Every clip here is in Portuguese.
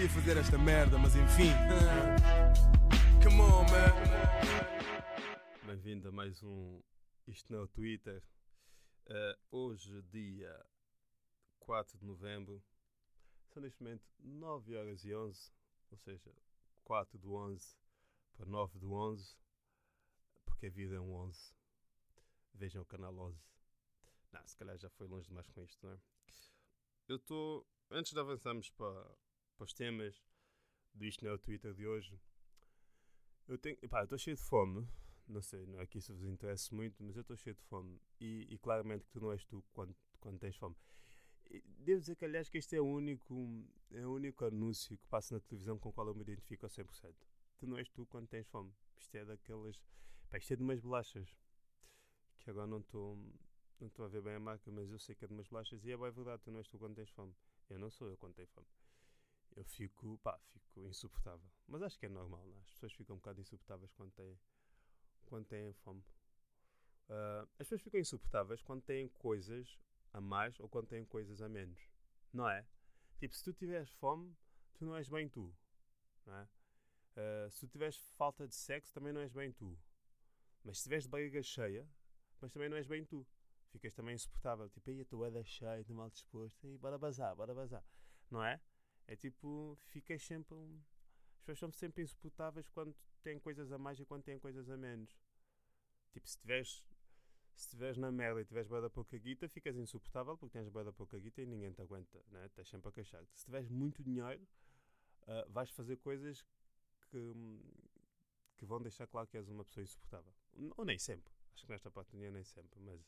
queria fazer esta merda, mas enfim. Come on, man. Bem-vindo a mais um Isto não é o Twitter. Uh, hoje, dia 4 de novembro, são neste momento 9 horas e 11, ou seja, 4 do 11 para 9 do 11, porque a vida é um 11. Vejam o canal 11. Não, se calhar já foi longe demais com isto, não é? Eu estou. Antes de avançarmos para, para os temas do Isto não é o Twitter de hoje, eu tenho. Pá, estou cheio de fome. Não sei, não é que isso vos interesse muito, mas eu estou cheio de fome. E, e, claramente que tu não és tu quando, quando tens fome. Devo dizer que, aliás, que este é o único, é o único anúncio que passa na televisão com o qual eu me identifico a 100%. Tu não és tu quando tens fome. Isto é daquelas. Pá, isto é de umas bolachas. Que agora não estou não estou a ver bem a marca, mas eu sei que é de umas bolachas e é bem verdade, tu não és tu quando tens fome. Eu não sou eu quando tenho fome. Eu fico, pá, fico insuportável. Mas acho que é normal, não? É? As pessoas ficam um bocado insuportáveis quando têm, quando têm fome. Uh, as pessoas ficam insuportáveis quando têm coisas a mais ou quando têm coisas a menos. Não é? Tipo, se tu tiveres fome, tu não és bem tu. Não é? Uh, se tu tiveres falta de sexo, também não és bem tu. Mas se tiveres barriga cheia, mas também não és bem tu ficas também insuportável. Tipo, aí a tua da cheia, de mal disposto, aí bora bazar, bora bazar. Não é? É tipo, ficas sempre. As pessoas são sempre insuportáveis quando têm coisas a mais e quando têm coisas a menos. Tipo, se tiveres. Se estiveres na merda e tiveres bem da pouca guita, ficas insuportável porque tens bem da pouca guita e ninguém te aguenta, né? Estás sempre a queixar-te. Se tiveres muito dinheiro, uh, vais fazer coisas que, que vão deixar claro que és uma pessoa insuportável. Ou nem sempre. Acho que nesta parte do dinheiro nem sempre, mas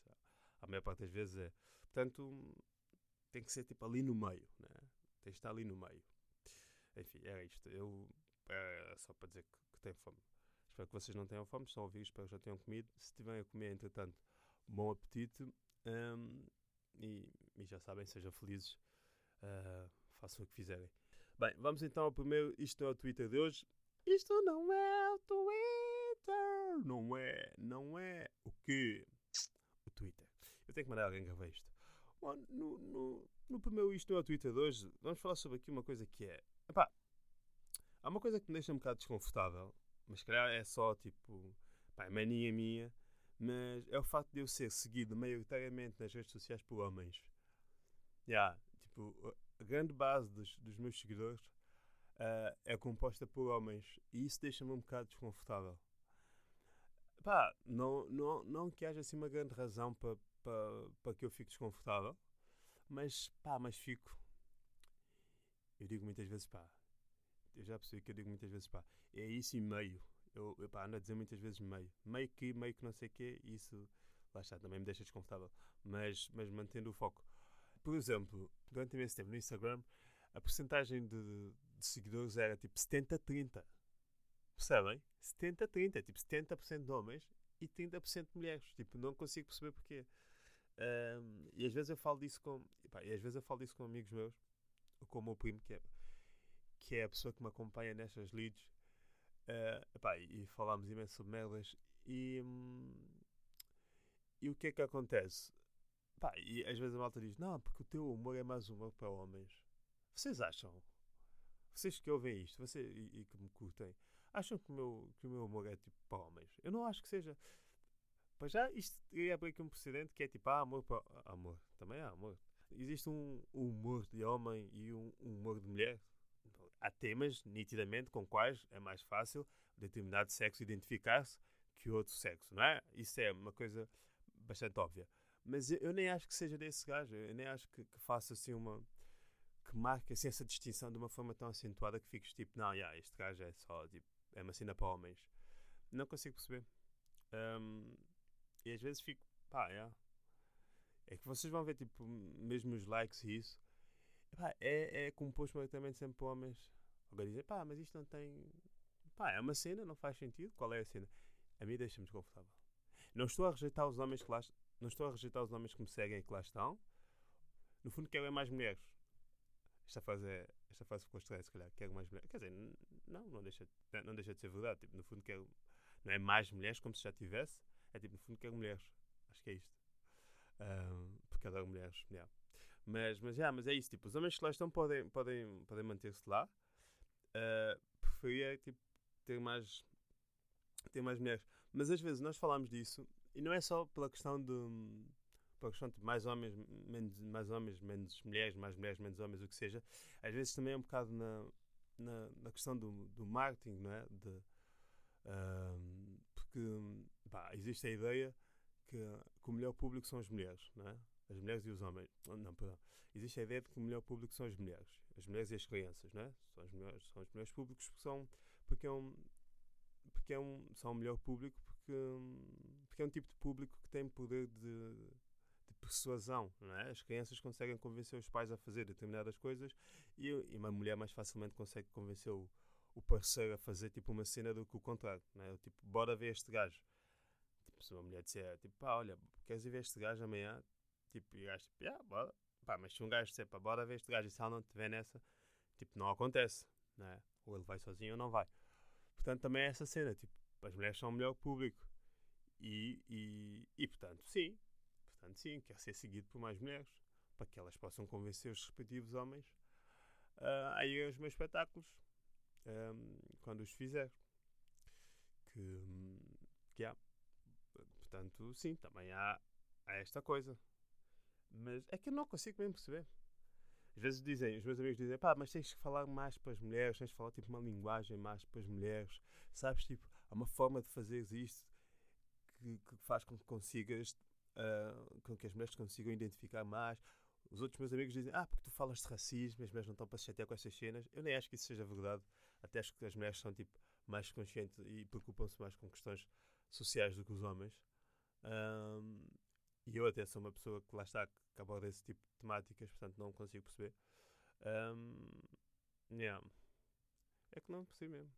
a maior parte das vezes é. Portanto, tem que ser tipo ali no meio, né? Tem que estar ali no meio. Enfim, era isto. Eu, é só para dizer que, que tenho fome. Espero que vocês não tenham fome, a ouvir, espero que já tenham comido. Se estiverem a comer, entretanto, bom apetite. Um, e, e, já sabem, sejam felizes. Uh, façam o que fizerem. Bem, vamos então ao primeiro. Isto é o Twitter de hoje. Isto não é o Twitter. Não é, não é o que? Twitter. Eu tenho que mandar alguém gravar isto. Bom, no, no, no primeiro Isto Não é o Twitter de hoje, vamos falar sobre aqui uma coisa que é. Epá, há uma coisa que me deixa um bocado desconfortável, mas se calhar é só tipo. Pá, é mania minha, mas é o facto de eu ser seguido maioritariamente nas redes sociais por homens. Yeah, tipo, a grande base dos, dos meus seguidores uh, é composta por homens e isso deixa-me um bocado desconfortável. Pá, não, não, não que haja assim uma grande razão para pa, pa que eu fique desconfortável, mas pá, mas fico. Eu digo muitas vezes pá. Eu já percebi que eu digo muitas vezes pá. É isso e meio. Eu, eu pá, ando a dizer muitas vezes meio. Meio que, meio que não sei o quê, isso lá está, também me deixa desconfortável. Mas, mas mantendo o foco. Por exemplo, durante esse tempo no Instagram, a porcentagem de, de seguidores era tipo 70-30. Percebem? 70-30, tipo 70% de homens e 30% de mulheres. Tipo, não consigo perceber porquê. Um, e às vezes eu falo disso com. Epá, e às vezes eu falo disso com amigos meus, com o meu primo, que é, que é a pessoa que me acompanha nestas leads. Uh, epá, e falámos imenso sobre merdas. E, hum, e o que é que acontece? E às vezes a malta diz: Não, porque o teu humor é mais humor para homens. Vocês acham? Vocês que ouvem isto vocês, e, e que me curtem, acham que o, meu, que o meu humor é tipo para homens? Eu não acho que seja. Para já, isto é aqui um precedente que é tipo, ah, amor para. Amor, também há amor. Existe um humor de homem e um humor de mulher. Há temas, nitidamente, com quais é mais fácil determinado sexo identificar-se que outro sexo, não é? Isso é uma coisa bastante óbvia. Mas eu, eu nem acho que seja desse gajo, eu nem acho que, que faça assim uma que marque assim, essa distinção de uma forma tão acentuada que fiques tipo, não, yeah, este gajo é só tipo, é uma cena para homens. Não consigo perceber. Um, e às vezes fico, pá, yeah. é que vocês vão ver, tipo, mesmo os likes e isso, pá, é, é composto maioritariamente sempre por homens. Agora dizem, pá, mas isto não tem. Pá, é uma cena, não faz sentido. Qual é a cena? A mim deixa-me desconfortável. Não estou a rejeitar os homens que lá não estou a rejeitar os homens que me seguem e que lá estão. No fundo, quero é mais mulheres. Esta fase, é, esta fase ficou estranha, se calhar. Quero mais mulheres. Quer dizer, não, não deixa, não deixa de ser verdade. Tipo, no fundo, quero. Não é mais mulheres como se já tivesse. É tipo, no fundo, quero mulheres. Acho que é isto. Um, porque adoro mulheres. Yeah. Mas, mas, yeah, mas é isso. Tipo, os homens que lá estão podem, podem, podem manter-se lá. uh, preferia tipo, ter mais ter mais mulheres. Mas às vezes nós falamos disso e não é só pela questão de pela questão de mais homens, menos, mais homens, menos mulheres, mais mulheres, menos homens, o que seja. Às vezes também é um bocado na, na, na questão do, do marketing, não é? De, uh, porque pá, existe a ideia que, que, o melhor público são as mulheres, não é? As mulheres e os homens. Não, perdão. Existe a ideia de que o melhor público são as mulheres. As mulheres e as crianças, não é? São, são os melhores públicos porque são, porque é um, porque é um, são o melhor público porque, porque é um tipo de público que tem poder de, de persuasão, não é? As crianças conseguem convencer os pais a fazer determinadas coisas e, e uma mulher mais facilmente consegue convencer o, o parceiro a fazer tipo uma cena do que o contrário, não é? Tipo, bora ver este gajo. Se uma mulher disser, tipo, pá, olha, queres ir ver este gajo amanhã? Tipo, e o gajo, tipo, ah, bora. Pá, mas se um gajo disser, pá, bora ver este gajo e se ela não estiver nessa, tipo, não acontece, não é? Ou ele vai sozinho ou não vai. Portanto, também é essa cena, tipo, as mulheres são o melhor público. E, e, e portanto, sim, portanto, sim, quer ser seguido por mais mulheres, para que elas possam convencer os respectivos homens uh, a ir aos meus espetáculos um, quando os fizer. Que, que há. Portanto, sim, também há, há esta coisa. Mas é que eu não consigo mesmo perceber. Às vezes dizem, os meus amigos dizem, pá, mas tens que falar mais para as mulheres, tens que falar tipo uma linguagem mais para as mulheres, sabes? Tipo, há uma forma de fazeres isto que, que faz com que consigas, uh, com que as mulheres consigam identificar mais. Os outros meus amigos dizem, ah, porque tu falas de racismo, as mulheres não estão para se chatear com estas cenas. Eu nem acho que isso seja verdade. Até acho que as mulheres são tipo mais conscientes e preocupam-se mais com questões sociais do que os homens. Um, e eu até sou uma pessoa que lá está, que aborda esse tipo de temáticas, portanto não consigo perceber. Um, yeah. É que não percebo mesmo.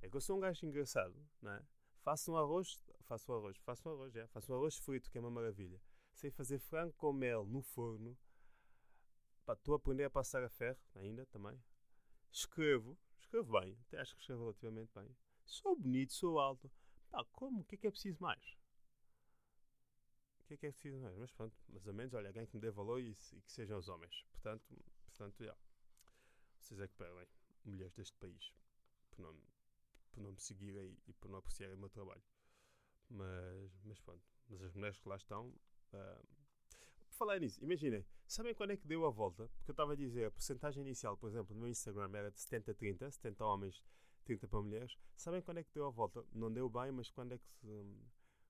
É que eu sou um gajo engraçado, não é? Faço um arroz, faço um arroz, faço um arroz, é. Faço um arroz frito, que é uma maravilha. Sei fazer frango com mel no forno. Estou a aprender a passar a ferro ainda também. Escrevo, escrevo bem, até acho que escrevo relativamente bem. Sou bonito, sou alto. Pá, como? O que é que é preciso mais? Que é que é preciso mais? Mas pronto, mais ou menos, olha, alguém que me dê valor e, e que sejam os homens. Portanto, portanto, já. Vocês é que perdem, mulheres deste país, por não, por não me seguirem e por não apreciarem o meu trabalho. Mas, mas pronto, mas as mulheres que lá estão. Uh, por falar nisso, imaginem, sabem quando é que deu a volta? Porque eu estava a dizer, a porcentagem inicial, por exemplo, no meu Instagram era de 70-30, 70 homens, 30 para mulheres. Sabem quando é que deu a volta? Não deu bem, mas quando é que se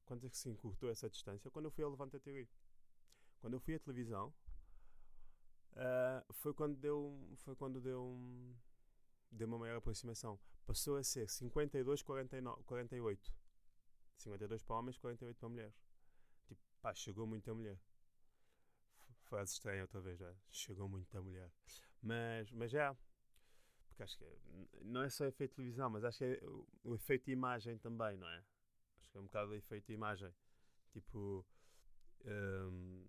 quando é que se encurtou essa distância? Quando eu fui ao Levanta TV. Quando eu fui à televisão, uh, foi quando deu, foi quando deu, deu uma maior aproximação. Passou a ser 52, 49, 48. 52 para homens, 48 para mulheres. Tipo, pá, chegou muita mulher. Frase estranha outra vez, já. Chegou muita mulher. Mas, mas já. Porque acho que é, não é só efeito televisão, mas acho que é o, o efeito imagem também, não é? Acho que é um bocado de efeito de imagem. Tipo. Um,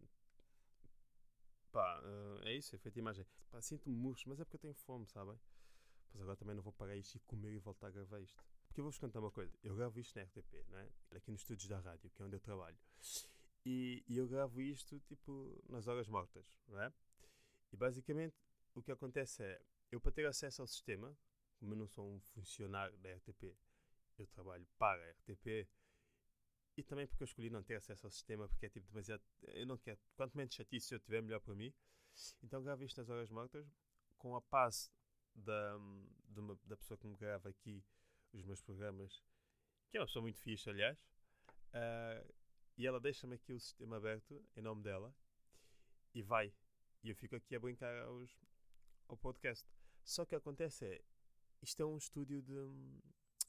pá, uh, é isso, efeito de imagem. Sinto-me murcho, mas é porque eu tenho fome, sabem? Pois agora também não vou pagar isto e comer e voltar a gravar isto. Porque eu vou-vos contar uma coisa. Eu gravo isto na RTP, não é? Aqui nos estúdios da rádio, que é onde eu trabalho. E, e eu gravo isto, tipo, nas horas mortas, não é? E basicamente o que acontece é, eu para ter acesso ao sistema, como eu não sou um funcionário da RTP, eu trabalho para a RTP e também porque eu escolhi não ter acesso ao sistema porque é tipo demasiado. Eu não quero. Quanto menos chatice eu tiver, melhor para mim. Então gravo isto nas horas mortas com a paz da, uma, da pessoa que me grava aqui os meus programas, que é uma pessoa muito fixe, aliás. Uh, e ela deixa-me aqui o sistema aberto em nome dela e vai. E eu fico aqui a brincar aos, ao podcast. Só que acontece é, isto é um estúdio de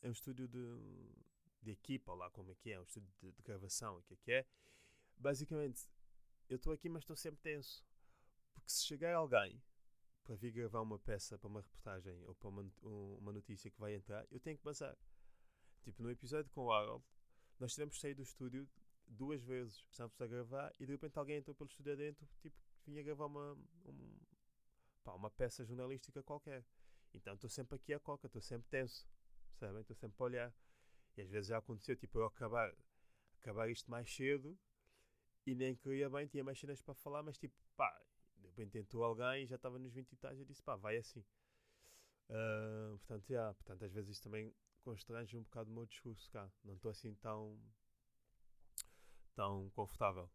é um estúdio de, de equipa, lá como é que é, um estúdio de, de gravação, o que é que é. Basicamente, eu estou aqui, mas estou sempre tenso. Porque se chegar alguém para vir gravar uma peça para uma reportagem ou para uma, uma notícia que vai entrar, eu tenho que passar. Tipo, no episódio com o Harold, nós tivemos que sair do estúdio duas vezes. Estávamos a gravar e de repente alguém entrou pelo estúdio adentro, tipo, vinha gravar uma, um, pá, uma peça jornalística qualquer. Então estou sempre aqui a coca, estou sempre tenso percebem? Estou sempre a olhar. E às vezes já aconteceu, tipo, eu acabar, acabar isto mais cedo e nem queria bem, tinha mais cenas para falar, mas tipo, pá, de repente entrou alguém e já estava nos 20 e tais, eu disse, pá, vai assim. Uh, portanto, yeah, portanto, às vezes isto também constrange um bocado o meu discurso cá. Não estou assim tão, tão confortável.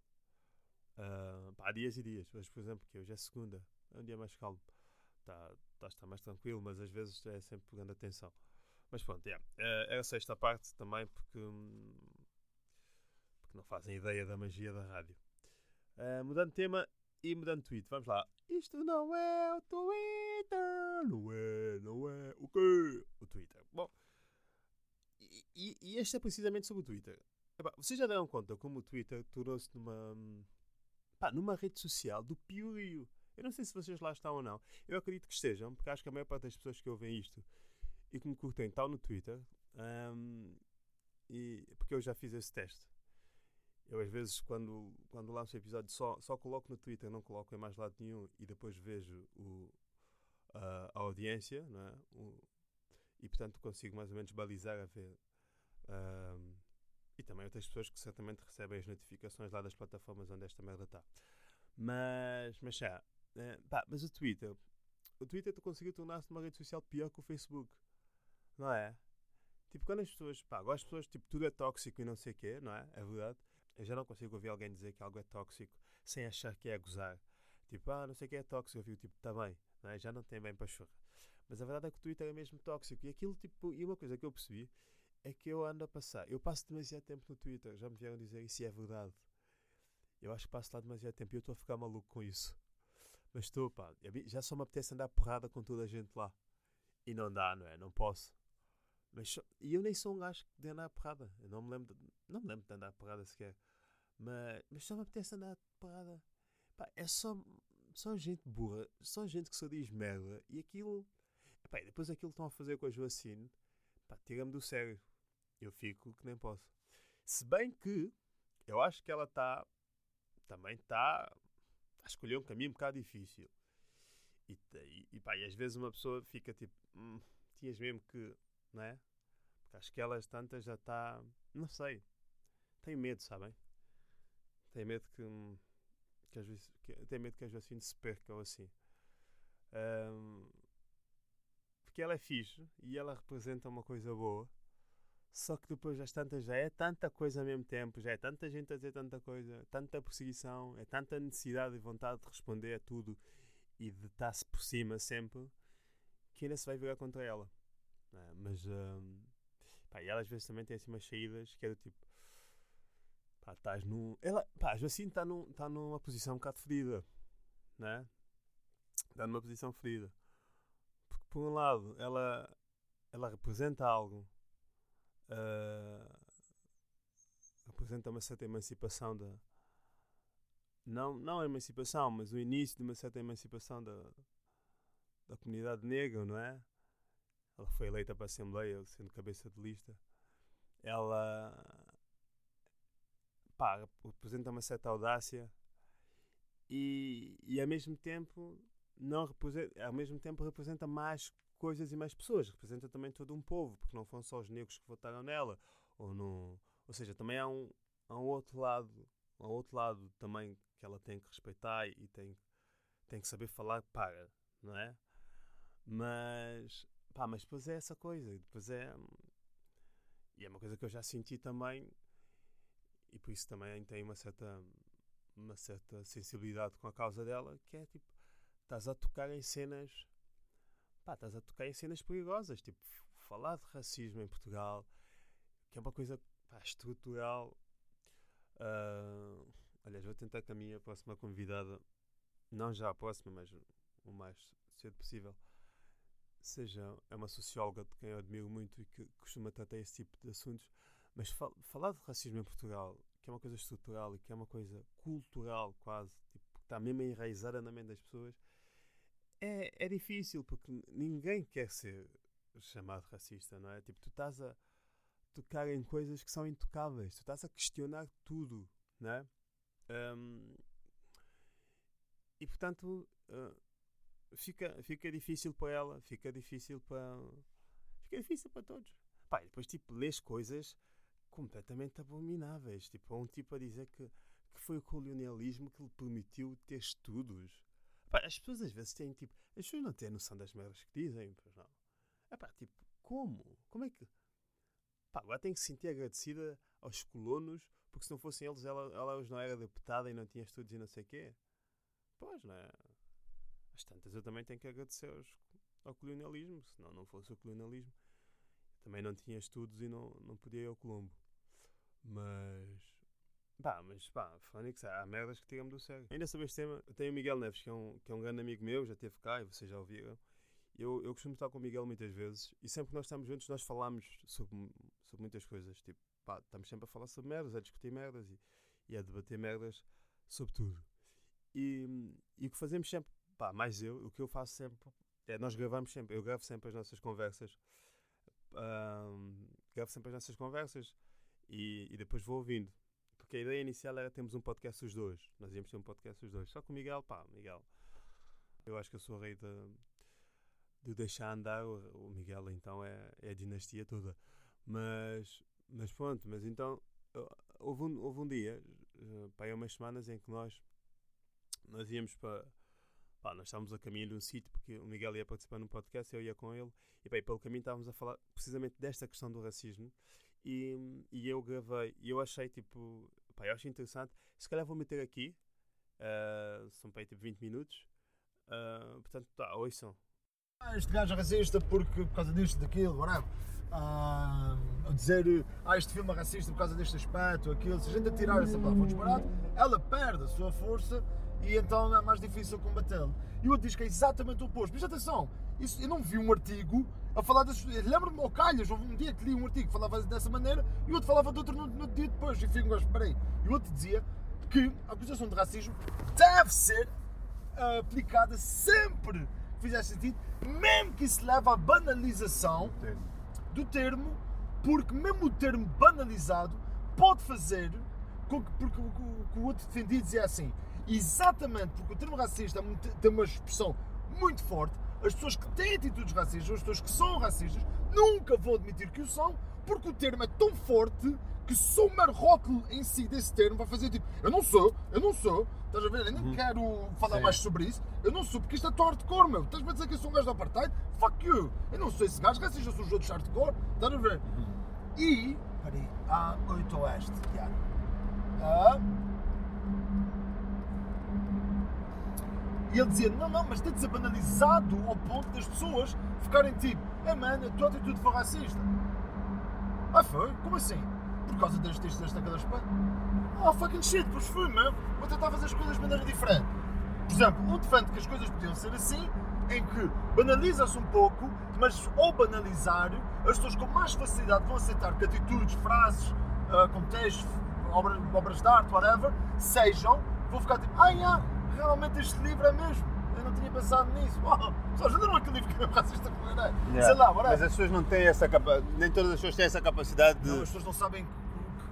Uh, pá, há dias e dias. Hoje, por exemplo, que hoje é segunda, é um dia mais calmo. Está tá, está mais tranquilo, mas às vezes é sempre pegando atenção. Mas pronto, yeah. uh, era só esta parte também porque, hum, porque não fazem ideia da magia da rádio. Uh, mudando de tema e mudando de tweet, vamos lá. Isto não é o Twitter, não é, não é o quê? O Twitter. Bom, e, e, e este é precisamente sobre o Twitter. Epá, vocês já deram conta como o Twitter tornou-se numa, hum, pá, numa rede social do piorio. Eu não sei se vocês lá estão ou não. Eu acredito que estejam, porque acho que a maior parte das pessoas que ouvem isto e que me curtem estão no Twitter. Um, e, porque eu já fiz esse teste. Eu às vezes quando, quando lanço episódio só, só coloco no Twitter, não coloco em mais lado nenhum e depois vejo o, a, a audiência, não é? O, e portanto consigo mais ou menos balizar a ver. Um, e também outras pessoas que certamente recebem as notificações lá das plataformas onde esta merda está. Mas, mas já, é, pá, mas o Twitter, o Twitter tu conseguiu tornar-se uma rede social pior que o Facebook, não é? Tipo, quando as pessoas, pá, as pessoas, tipo, tudo é tóxico e não sei o quê, não é? É verdade. Eu já não consigo ouvir alguém dizer que algo é tóxico sem achar que é gozar. Tipo, ah, não sei o que é tóxico, eu vi, tipo, tá bem, não é? Já não tem bem para chorar. Mas a verdade é que o Twitter é mesmo tóxico. E aquilo, tipo, e uma coisa que eu percebi é que eu ando a passar. Eu passo demasiado tempo no Twitter. Já me vieram dizer isso e é verdade. Eu acho que passo lá demasiado tempo e eu estou a ficar maluco com isso. Mas estou, pá. Já só me apetece andar porrada com toda a gente lá. E não dá, não é? Não posso. Mas e eu nem sou um gajo de andar porrada. Eu não me lembro de, não me lembro de andar porrada sequer. Mas, mas só me apetece andar porrada. Pá, é só, só gente burra. Só gente que só diz merda. E aquilo. Pá, depois aquilo que estão a fazer com a Joacine. Pá, tira-me do sério. Eu fico que nem posso. Se bem que eu acho que ela está. Também está a escolher um caminho um bocado difícil. E, e, e, pá, e às vezes uma pessoa fica tipo. Hum, tinhas mesmo que. Não é? Porque acho que elas tantas já está. Não sei. Tenho medo, sabem? Tenho medo que. que, às vezes, que tenho medo que as Joacine se percam assim. Um, porque ela é fixe e ela representa uma coisa boa. Só que depois das tantas já é tanta coisa ao mesmo tempo, já é tanta gente a dizer tanta coisa, tanta perseguição, é tanta necessidade e vontade de responder a tudo e de estar-se por cima sempre, que ainda se vai virar contra ela. É? Mas um, pá, e ela às vezes também tem assim umas saídas que é do tipo pá, estás num. Ela, pá, a Joacine está num, tá numa posição um bocado ferida, né? Está numa posição ferida. Porque por um lado ela, ela representa algo uh, representa uma certa emancipação da. Não, não a emancipação, mas o início de uma certa emancipação da, da comunidade negra, não é? Ela foi eleita para a Assembleia, sendo cabeça de lista. Ela pá, representa uma certa audácia e, e ao mesmo tempo não representa, ao mesmo tempo representa mais coisas e mais pessoas, representa também todo um povo, porque não foram só os negros que votaram nela, ou, no, ou seja, também há um, há um outro lado, há outro lado também que ela tem que respeitar e tem, tem que saber falar para, não é? Mas, pá, mas depois é essa coisa, depois é, e é uma coisa que eu já senti também, e por isso também tem uma certa, uma certa sensibilidade com a causa dela, que é tipo, estás a tocar em cenas pá, estás a tocar em cenas perigosas, tipo, falar de racismo em Portugal, que é uma coisa pá, estrutural. Uh, aliás, vou tentar que a minha próxima convidada, não já a próxima, mas o mais cedo possível, seja é uma socióloga de quem eu admiro muito e que costuma tratar esse tipo de assuntos. Mas fal falar de racismo em Portugal, que é uma coisa estrutural e que é uma coisa cultural quase, tipo, que está mesmo enraizada na mente das pessoas, é, é difícil porque ninguém quer ser chamado racista, não é? Tipo, tu estás a tocar em coisas que são intocáveis, tu estás a questionar tudo, não é? Um, e portanto uh, fica, fica difícil para ela, fica difícil para. Fica difícil para todos. Pá, depois tipo, lês coisas completamente abomináveis. Tipo, um tipo a dizer que, que foi o colonialismo que lhe permitiu ter estudos Pá, as pessoas às vezes têm tipo. As pessoas não têm noção das merdas que dizem, pois não. É pá, tipo, como? Como é que. Pá, agora tem que se sentir agradecida aos colonos, porque se não fossem eles, ela, ela hoje não era deputada e não tinha estudos e não sei o quê. Pois, não é? Às tantas eu também tenho que agradecer aos, ao colonialismo, senão não fosse o colonialismo. Também não tinha estudos e não, não podia ir ao Colombo. Mas. Pá, mas pá, Fónix, há merdas que tiram-me do sério. Ainda sobre este tema, eu tenho o Miguel Neves, que é um, que é um grande amigo meu, já esteve cá e vocês já ouviram. Eu, eu costumo estar com o Miguel muitas vezes e sempre que nós estamos juntos nós falamos sobre, sobre muitas coisas. Tipo, pá, estamos sempre a falar sobre merdas, a discutir merdas e, e a debater merdas sobre tudo. E, e o que fazemos sempre, pá, mais eu, o que eu faço sempre é nós gravamos sempre, eu gravo sempre as nossas conversas. Um, gravo sempre as nossas conversas e, e depois vou ouvindo. Porque a ideia inicial era termos um podcast os dois. Nós íamos ter um podcast os dois. Só que o Miguel, pá, Miguel. Eu acho que eu sou o rei de, de deixar andar. O, o Miguel, então, é, é a dinastia toda. Mas, mas pronto, mas então. Houve um, houve um dia, pá, há umas semanas, em que nós, nós íamos para. Pá, nós estávamos a caminho de um sítio porque o Miguel ia participar num podcast, eu ia com ele, e e pelo caminho estávamos a falar precisamente desta questão do racismo e, e eu gravei e eu achei tipo, pá, eu achei interessante. Se calhar vou meter aqui, uh, são para aí tipo 20 minutos. Uh, portanto, tá, ouçam. Ah, este gajo é racista porque, por causa disto, daquilo, whatever. Ah, dizer, ah, este filme é racista por causa deste aspecto, aquilo. Se a gente atirar essa palavra disparado, ela perde a sua força e então é mais difícil combatê-lo. E o outro diz que é exatamente o oposto. Mas atenção, isso, eu não vi um artigo a falar das. Lembro-me, ao calhas, houve um dia que li um artigo que falava dessa maneira e o outro falava de outro no, no dia depois. E fico, esperei. E o outro dizia que a acusação de racismo deve ser uh, aplicada sempre que fizer sentido, mesmo que isso leve à banalização do termo, porque mesmo o termo banalizado pode fazer porque o o outro defendia dizia assim, exatamente porque o termo racista tem uma expressão muito forte, as pessoas que têm atitudes racistas, as pessoas que são racistas, nunca vão admitir que o são, porque o termo é tão forte que só o rótulo em si desse termo vai fazer tipo, eu não sou, eu não sou, estás a ver? Eu nem uhum. quero falar Sim. mais sobre isso, eu não sou, porque isto é tão hardcore, meu. Estás-me a dizer que eu sou um gajo do apartheid? Fuck you! Eu não sou esse gajo, racista, eu sou os outros hardcore, estás a ver? Uhum. E, peraí, a 8 oeste, yeah. Ah, E ele dizia: Não, não, mas tem de ser banalizado ao ponto das pessoas ficarem tipo: É mano, a tua atitude foi racista. Ah, foi? Como assim? Por causa das textos desta cada espanha? Oh, fucking shit, pois foi, meu. Vou tentar fazer as coisas de maneira diferente. Por exemplo, um defende que as coisas podiam ser assim, em que banaliza-se um pouco, mas ao banalizar, as pessoas com mais facilidade vão aceitar que atitudes, frases, uh, contextos, obras, obras de arte, whatever, sejam, vão ficar tipo, ah, yeah, realmente este livro é mesmo. Eu não tinha pensado nisso. Uau, só ajudaram aquele livro que é racista como era. Yeah. Sei lá, Mas as pessoas não têm essa capacidade, nem todas as pessoas têm essa capacidade de. Não, as pessoas não sabem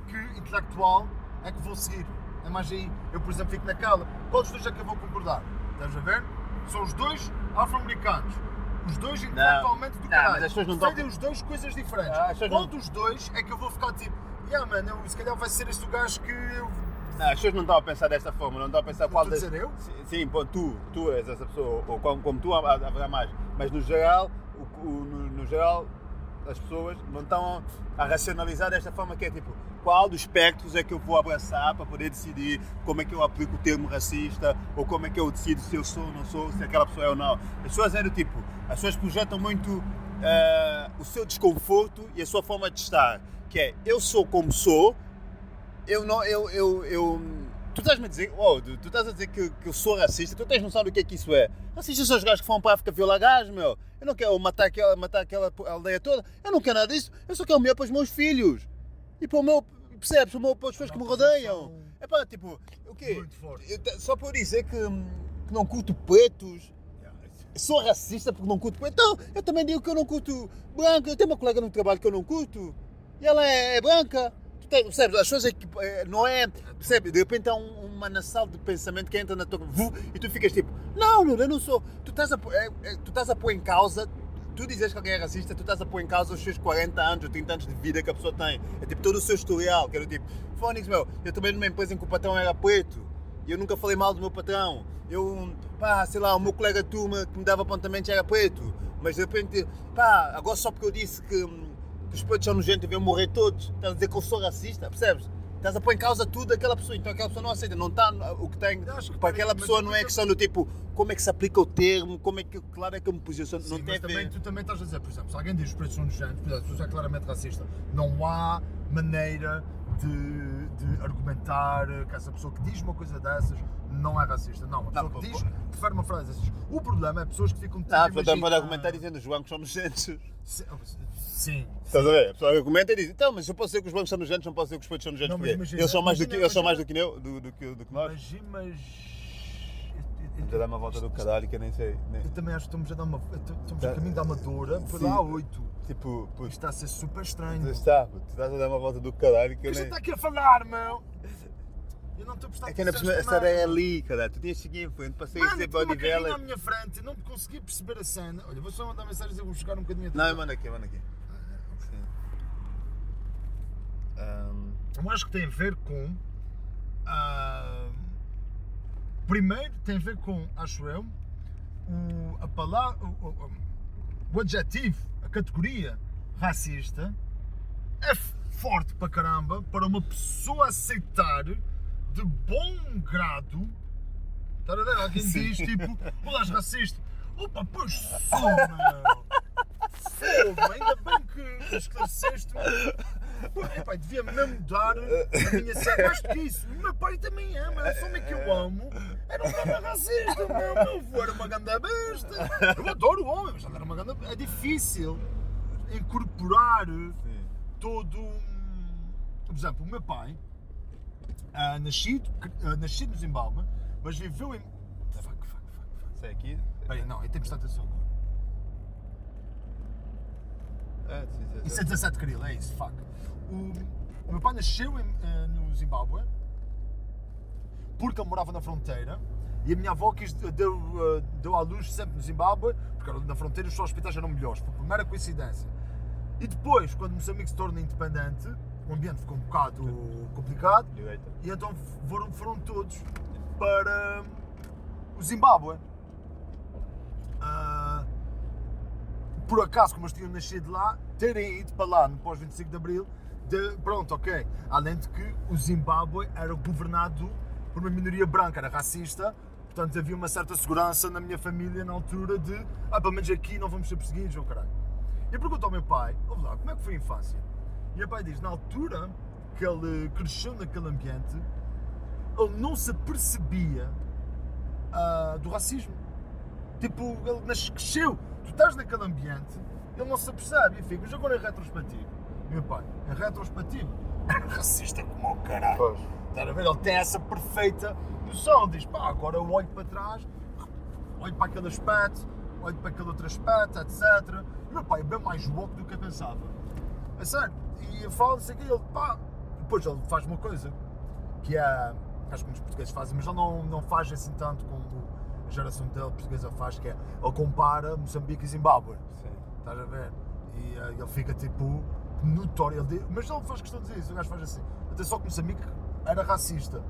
que, que intelectual é que vou seguir. É mais aí. Eu, por exemplo, fico naquela. Qual dos dois é que eu vou concordar? Estás a ver? São os dois afro-americanos. Os dois intelectualmente do caralho. Mas as pessoas não Defendem os dois coisas diferentes. Ah, Qual não... dos dois é que eu vou ficar tipo, yeah, mano, eu, se calhar vai ser este o gajo que eu não, as pessoas não estão a pensar desta forma, não estão a pensar qual das. Dizer eu? Sim, pô, tu, tu és essa pessoa, ou como, como tu haverá mais. Mas no geral, o, o, no, no, geral, as pessoas não estão a racionalizar desta forma que é tipo, qual dos espectros é que eu vou abraçar para poder decidir como é que eu aplico o termo racista, ou como é que eu decido se eu sou ou não sou, se aquela pessoa é ou não. As pessoas é do tipo, as pessoas projetam muito uh, o seu desconforto e a sua forma de estar, que é eu sou como sou eu não, eu, eu, eu tu estás-me a dizer, oh, tu, tu, estás a dizer que, que eu sou racista, tu tens noção do que é que isso é? Racistas são os gajos que vão para a África violar gajos, meu. Eu não quero matar aquela, matar aquela aldeia toda, eu não quero nada disso, eu só quero o melhor para os meus filhos. E para o meu, percebes, para, o meu, para as pessoas que me rodeiam. É pá, tipo, o quê? Eu, só por dizer que, que não curto pretos, sou racista porque não curto. Então, eu também digo que eu não curto branco. Eu tenho uma colega no trabalho que eu não curto e ela é, é branca tem, percebes? As coisas que eh, não é. Percebe? De repente há um, uma nação de pensamento que entra na tua. e tu ficas tipo, não, eu não sou. Tu estás a, é, é, tu estás a pôr em causa. Tu dizes que alguém é racista, tu estás a pôr em causa os seus 40 anos ou 30 anos de vida que a pessoa tem. É tipo todo o seu historial. Que era tipo, Fónix, meu, eu também numa empresa em que o patrão era preto e eu nunca falei mal do meu patrão. Eu, pá, sei lá, o meu colega turma que me dava apontamentos era preto Mas de repente, pá, agora só porque eu disse que, hum, que os pretos são nojentos deviam morrer todos, estás a dizer que eu sou racista, percebes? Estás a pôr em causa tudo daquela pessoa, então aquela pessoa não aceita, não está o que tem. Que Para aquela pessoa não é questão do tipo, como é que se aplica o termo, como é que, claro é que eu me posiciono, Sim, não tem mas também, tu também estás a dizer, por exemplo, se alguém diz os pretos são nojentos, por exemplo, se você é claramente racista, não há maneira de, de argumentar que essa pessoa que diz uma coisa dessas não é racista. Não, a pessoa Não, que diz, prefere uma frase dessas. O problema é pessoas que ficam tipo, Ah, pode imagina- argumentar dizendo os bancos são nojentos. Sim, Sim. Estás a ver? A pessoa argumenta e diz, então, mas eu posso dizer que os bancos são nojentos, não posso dizer que os pretos são nojentos, Não, porque imagina- eles são mais do que, imagina- eles são mais imagina- do que, eu, do, do que, do que nós. Mas, mas Estamos a dar uma volta do caralho que eu nem sei. nem- eu também acho que estamos a dar uma. Estamos Tá. a caminho da Amadora por Sim. lá 8. Tipo, Isto puto, está a ser super estranho. está, puto, estás a dar uma volta do caralho que eu a nem... gente está aqui a falar, meu? Eu não estou a prestar É que ainda por cima, a areia é ali, caralho. Tu tinhas seguir em frente, passei a Mano, dizer o uma carrinha à Nivela. minha frente, não consegui perceber a cena. Olha, vou só mandar mensagem e vou chegar um bocadinho Não, atrás. manda aqui, manda aqui. Sim. Ahm, Eu acho que tem a ver com. ah, primeiro, tem a ver com, acho eu, o, a palavra, o, o- adjetivo, a categoria racista é forte para caramba para uma pessoa aceitar de bom grado. Estás a ver? Alguém diz tipo, olá, és racista. Opa, pois sou, meu! Fogo, ainda bem que esclareceste-me. Epá, devia mesmo mudar a minha cena. Mais do que isso, o meu pai também ama, a fome que eu amo era um grande racista, meu, meu avô era uma grande besta. Eu adoro o homem, mas ele era uma grande É difícil incorporar sim. todo um... Por exemplo, o meu pai, ah, nascido, ah, nascido no Zimbábue, mas viveu em... Fuck, fuck, fuck, fuck. Isso é aqui? Espera aí, não, eu tenho que prestar atenção agora. É, Isso é 17 Caril, é isso, fuck. O, o meu pai nasceu em, eh, no Zimbábue porque ele morava na fronteira e a minha avó quis, deu, eh, deu à luz sempre no Zimbábue porque era na fronteira os hospitais eram melhores, foi a primeira coincidência. E depois, quando Moçambique se torna independente, o ambiente ficou um bocado complicado Direita. e então foram, foram todos para o Zimbábue. Ah, por acaso, como eles tinham nascido lá, terem ido para lá no pós-25 de Abril, de, pronto, ok. Além de que o Zimbábue era governado por uma minoria branca, era racista, portanto havia uma certa segurança na minha família na altura de, ah, pelo menos aqui não vamos ser perseguidos, ou caralho. E eu pergunto ao meu pai, lá, como é que foi a infância? E meu pai diz, na altura que ele cresceu naquele ambiente, ele não se percebia ah, do racismo. Tipo, ele nas- cresceu, tu estás naquele ambiente, ele não se apercebe e mas agora em retrospectivo. Meu pai, em retrospectivo, é racista como o caralho. Pois. Estás a ver? Ele tem essa perfeita noção. Diz, pá, agora eu olho para trás, olho para aquele aspecto, olho para aquele outro aspecto, etc. O meu pai é bem mais woke do que eu pensava. É sério. E eu falo assim que ele, pá, depois ele faz uma coisa, que é, acho que muitos portugueses fazem, mas ele não, não faz assim tanto como a geração dele portuguesa faz, que é, ele compara Moçambique e Zimbábue. Sim. Estás a ver? E eh, ele fica tipo notório. Ele diz- mas ele faz questão de dizer isso. O gajo faz assim. Atenção que Moçambique era racista.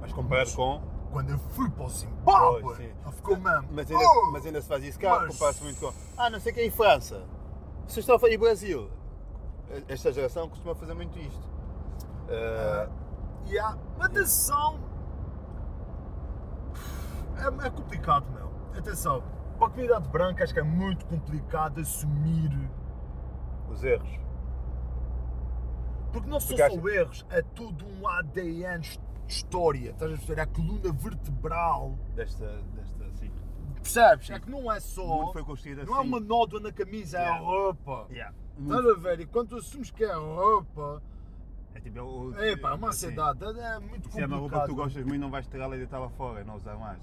Mas comparado com. Quando eu fui para o Zimbábue, Pois, sim. ele ficou mesmo. Mas ainda, "Oh!" mas ainda se faz isso cá, Mas- compara-se muito com. Ah, não sei o que é em França. Vocês estão a fazer em Brasil. Esta geração costuma fazer muito isto. Ah, E há uma atenção. É, é complicado, meu. Atenção. Para a comunidade branca, acho que é muito complicado assumir. os erros. Porque não são acho- só erros, é tudo um ADN de história. Estás a perceber? É a coluna vertebral. Desta. desta sim. Percebes? É que não é só. foi construído assim. Não é uma nódoa na camisa, é a Yeah. roupa. Yeah. Estás a ver? E quando tu assumes que é a roupa, É tipo. é é pá, uma assim, ansiedade, é muito Se é uma roupa que tu complicado. gostas muito, não vais tirá-la e deitá-la fora não usar mais.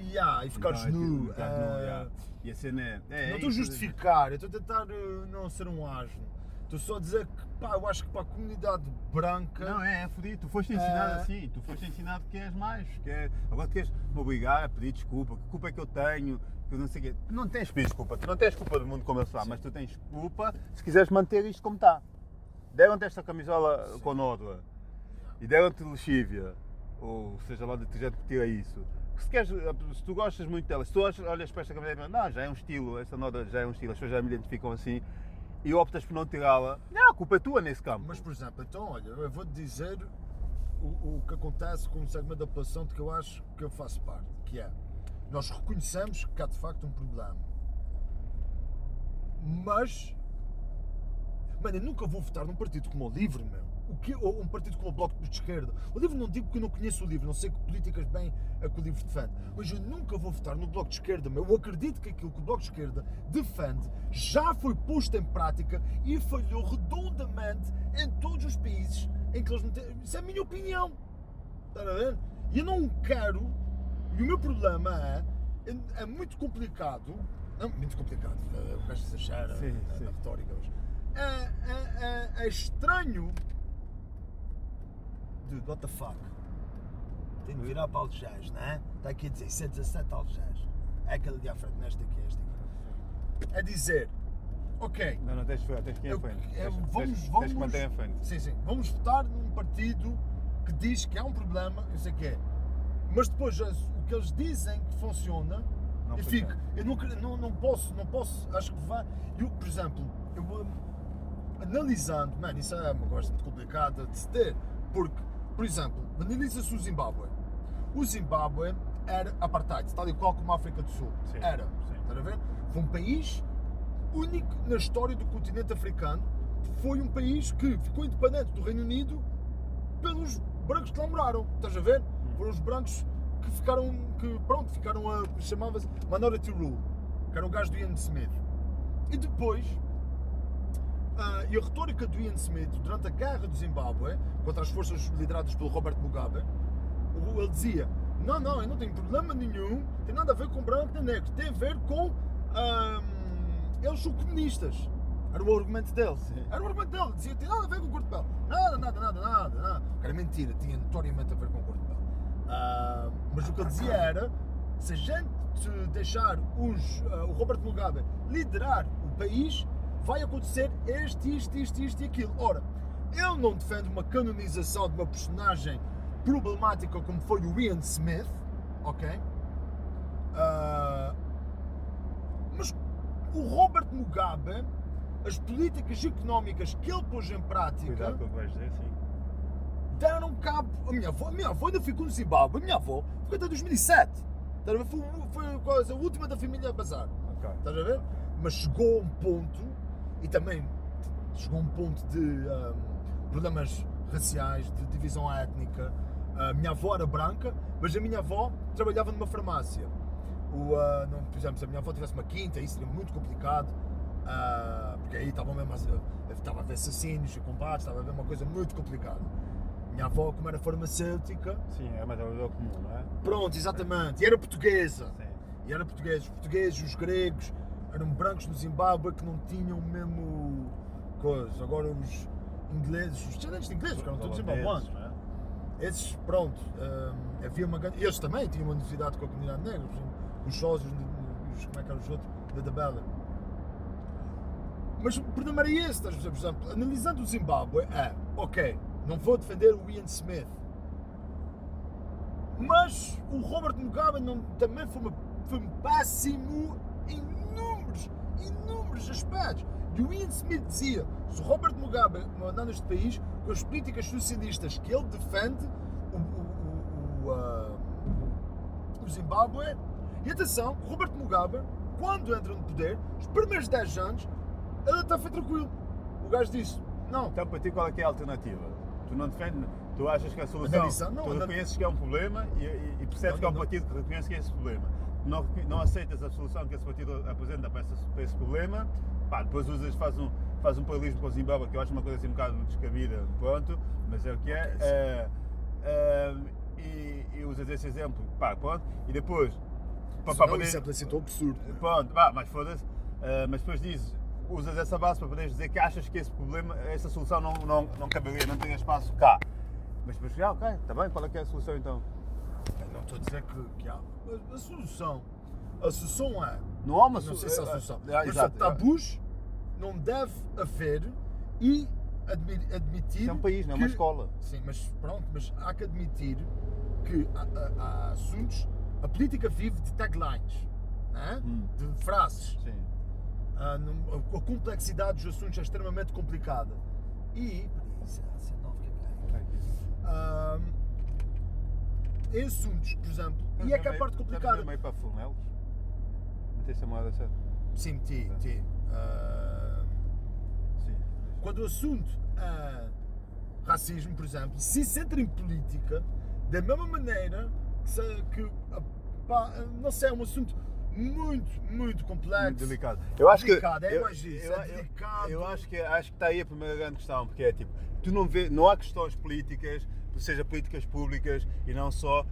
Yeah, e ficares Então é tipo, nu. é- nu, yeah. E a cena é. é Não estou a justificar, eu estou a tentar eh, não ser um asno. Estou só a dizer que, pá, eu acho que para a comunidade branca. Não, é, é fodido. Tu foste ensinado É. assim. Tu foste ensinado que és mais. Que é... Agora tu queres me obrigar a pedir desculpa. Que culpa é que eu tenho? Que eu não sei o quê. Tu não tens pedir desculpa. Tu não tens culpa do mundo como ele está. Mas tu tens culpa se quiseres manter isto como está. Deram-te esta camisola com nódoa. E deram-te lexívia. Ou seja lá de que tira isso. se, queres, se tu gostas muito dela, se tu olhas- para esta camiseta, não, já é um estilo, esta nota já é um estilo, as pessoas já me identificam assim, e optas por não tirá-la, não, a culpa é tua nesse campo. Mas, por exemplo, então, olha, eu vou-te dizer o, o que acontece com o segmento da população de que eu acho que eu faço parte, que é, nós reconhecemos que há de facto um problema. Mas, mano, eu nunca vou votar num partido como o Livre, meu. O que, ou um partido como o Bloco de Esquerda. O Livre não digo que eu não conheço o Livre, não sei que políticas bem é que o Livre defende. Mas eu nunca vou votar no Bloco de Esquerda, meu. Eu acredito que aquilo que o Bloco de Esquerda defende já foi posto em prática e falhou redondamente em todos os países em que eles não têm. Isso é a minha opinião. Está a ver? E eu não quero. E o meu problema é. É, muito complicado. Não, muito complicado. é, O gajo exagera Sim, na, na retórica. Mas é, é, é, é estranho. Dude, what the fuck? Tenho de virar para Algés, não é? Está aqui a dizer 117 Algés. É aquele de à frente, nesta aqui, esta aqui. É dizer, ok, Não, não, tens, tens que ir eu- frente. eu- Tens, vamos, tens, tens vamos, manter em frente. Sim, sim. Vamos votar num partido que diz que há um problema, eu sei que é. Mas depois o que eles dizem que funciona, Não eu funciona. fico, eu não, não, não posso, não posso, acho que vai. Eu, por exemplo, eu vou analisando, mano, isso é uma coisa muito complicada de se ter, porque, por exemplo, analisa-se o Zimbábue. O Zimbábue era apartheid, tal e qual como a África do Sul. Sim, Era. sim. Estás a ver? Foi um país único na história do continente africano. Foi um país que ficou independente do Reino Unido pelos brancos que lá moraram. Estás a ver? Foram os brancos que ficaram, que pronto, ficaram a, chamava-se Minority Rule, que era o gajo do Ian Smith. E depois, ah, e a retórica do Ian Smith durante a guerra do Zimbábue contra as forças lideradas pelo Robert Mugabe, ele dizia: Não, não, eu não tenho problema nenhum, tem nada a ver com branco nem negro, tem a ver com. ahm, eles são comunistas. Era o argumento dele. Era o argumento dele. Dizia: Tem nada a ver com cor de pele. Nada, nada, nada, nada. nada. Era mentira, tinha notoriamente a ver com cor de pele. Ah, mas o que ele dizia era: se a gente deixar os, ah, o Robert Mugabe liderar o país, vai acontecer este, isto, isto, isto e aquilo. Ora, ele não defende uma canonização de uma personagem problemática como foi o Ian Smith, ok? Ah, mas o Robert Mugabe, as políticas económicas que ele pôs em prática Cuidado com o que vais dizer, sim. deram cabo. A minha avó, a minha avó ainda ficou no Zimbábue, a minha avó ficou até 2007. Estás a ver? Foi, foi quase a última da família a bazar. Ok. Estás a ver? Mas chegou a um ponto, e também chegou a um ponto de ahm, problemas raciais, de divisão étnica. A minha avó era branca, mas a minha avó trabalhava numa farmácia. O, ah, não, por exemplo, se a minha avó tivesse uma quinta, isso seria muito complicado, ah, porque aí estavam mesmo estava a ver assassinos e combates, estava a ver uma coisa muito complicada. Minha avó, como era farmacêutica, Sim, é uma trabalhadora comum, não é? pronto, exatamente, e era portuguesa. Sim. E era português. Os portugueses, os gregos, eram brancos no Zimbábue que não tinham o mesmo coisa. Agora os ingleses, os descendentes de ingleses, que eram todos zimbabuanos. é? Esses, pronto, hum, havia uma grande... Eles também tinham uma necessidade com a comunidade negra, os sócios, os, como é que eram os outros, da tabela. Mas o problema era esse, estás a ver? por exemplo, analisando o Zimbábue, é, ok, não vou defender o Ian Smith, mas o Robert Mugabe não, também foi, uma, foi um péssimo inúmeros, inúmeros aspectos. E o Ian Smith dizia: se o Robert Mugabe mandar neste país, com as políticas socialistas que ele defende, o, o, o, ah, o Zimbábue. E atenção, Robert Mugabe, quando entra no poder, os primeiros 10 anos, ele está foi tranquilo. O gajo disse: não, Então, para ti, qual é é a alternativa? Tu não defendes, tu achas que a solução, não, tu reconheces que é um problema e, e- e percebes Não, que é um partido que reconhece que é esse problema. Não, não aceitas a solução que esse partido apresenta para, esse- para esse problema, pá, depois usas, faz um, faz um paralelismo com o Zimbábue, que eu acho uma coisa assim um bocado descabida, pronto, mas é o que é. Eh, eh, e, e usas esse exemplo, pá, pronto, e depois, para não, poder- é assim tão absurdo. Pronto, vá, mas foda-se. Ah, mas depois dizes, usas essa base para poderes dizer que achas que esse problema, essa solução não, não, não caberia, não tem espaço cá. Mas depois, ah, ok, está bem, qual é que é a solução então? Não estou a dizer que, que há. A, a solução. A solução é. Não há uma Não sei se há solução. Ah, Mas exato. tabus não deve haver e admi- admitir. Isso é um país, não é uma escola. Sim, mas pronto, mas há que admitir que há, há- assuntos a política vive de taglines, né? Hum. de frases. Sim. Ah, num- a, a complexidade dos assuntos é extremamente complicada. E. Isso é- isso é novo, que é que é? Ah, em assuntos, por exemplo, e é que é a parte complicada. meio para funelos? Meteste a moeda certa? Sim, meti, meti. Ah, Sim. quando o assunto é racismo, por exemplo, se centra em política, da mesma maneira que, se- que ah, pá, não sei, é um assunto muito, muito complexo. Muito delicado. Eu acho Delicado, que é eu, mais isso, eu, é eu- delicado. Eu acho que acho que está aí a primeira grande questão, porque é tipo, tu não vê, não há questões políticas, seja políticas públicas e não só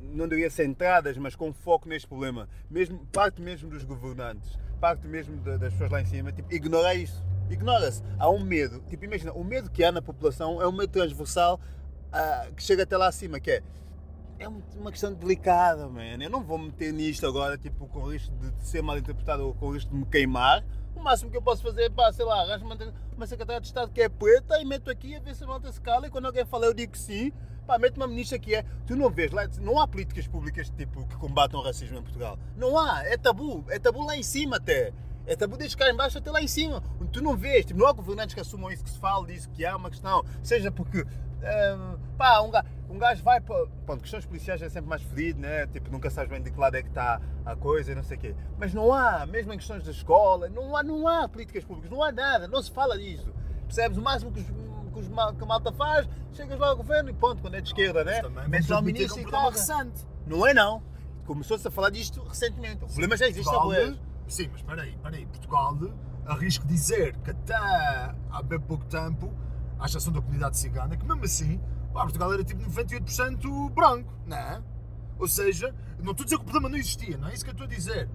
não diria centradas, mas com foco neste problema. Mesmo parte mesmo dos governantes, parte mesmo da- das pessoas lá em cima, tipo, ignora isso. Ignora-se. Há um medo. Tipo, imagina, o medo que há na população é um medo transversal ah, que chega até lá acima, que é é um- uma questão delicada, man. Eu não vou meter nisto agora, tipo, com risco de ser mal interpretado ou com risco de me queimar. O máximo que eu posso fazer é, pá, sei lá, arranjo uma, uma secretária de Estado que é preta e meto aqui a ver se a malta se cala e quando alguém fala eu digo sim. Pá, meto uma ministra que é. Tu não vês lá, não há políticas públicas tipo, que combatam o racismo em Portugal. Não há, é tabu. É tabu lá em cima até. É tabu desde cá em baixo até lá em cima. Tu não vês, tipo, não há governantes que assumam isso, que se fale disso, que há uma questão. Seja porque, hum, pá, um gajo, um gajo vai para. Pronto, questões policiais é sempre mais fedido, né? Tipo, nunca sabes bem de que lado é que está a coisa e não sei o quê. Mas não há, mesmo em questões da escola, não há, não há políticas públicas, não há nada, não se fala disso. Percebes? O máximo que, os, que, os que a malta faz, chegas lá ao governo e ponto, quando é de esquerda, né? Metes vamos lá o ministro é um e caga. recente. Não é não. Começou-se a falar disto recentemente. O problema já existe há. Sim, mas espera aí, espera aí. Portugal, arrisco dizer que até há bem pouco tempo, à exceção da comunidade cigana, que mesmo assim, pá, Portugal era tipo 98% branco, não é? Ou seja, não estou a dizer que o problema não existia, não é isso que eu estou a dizer.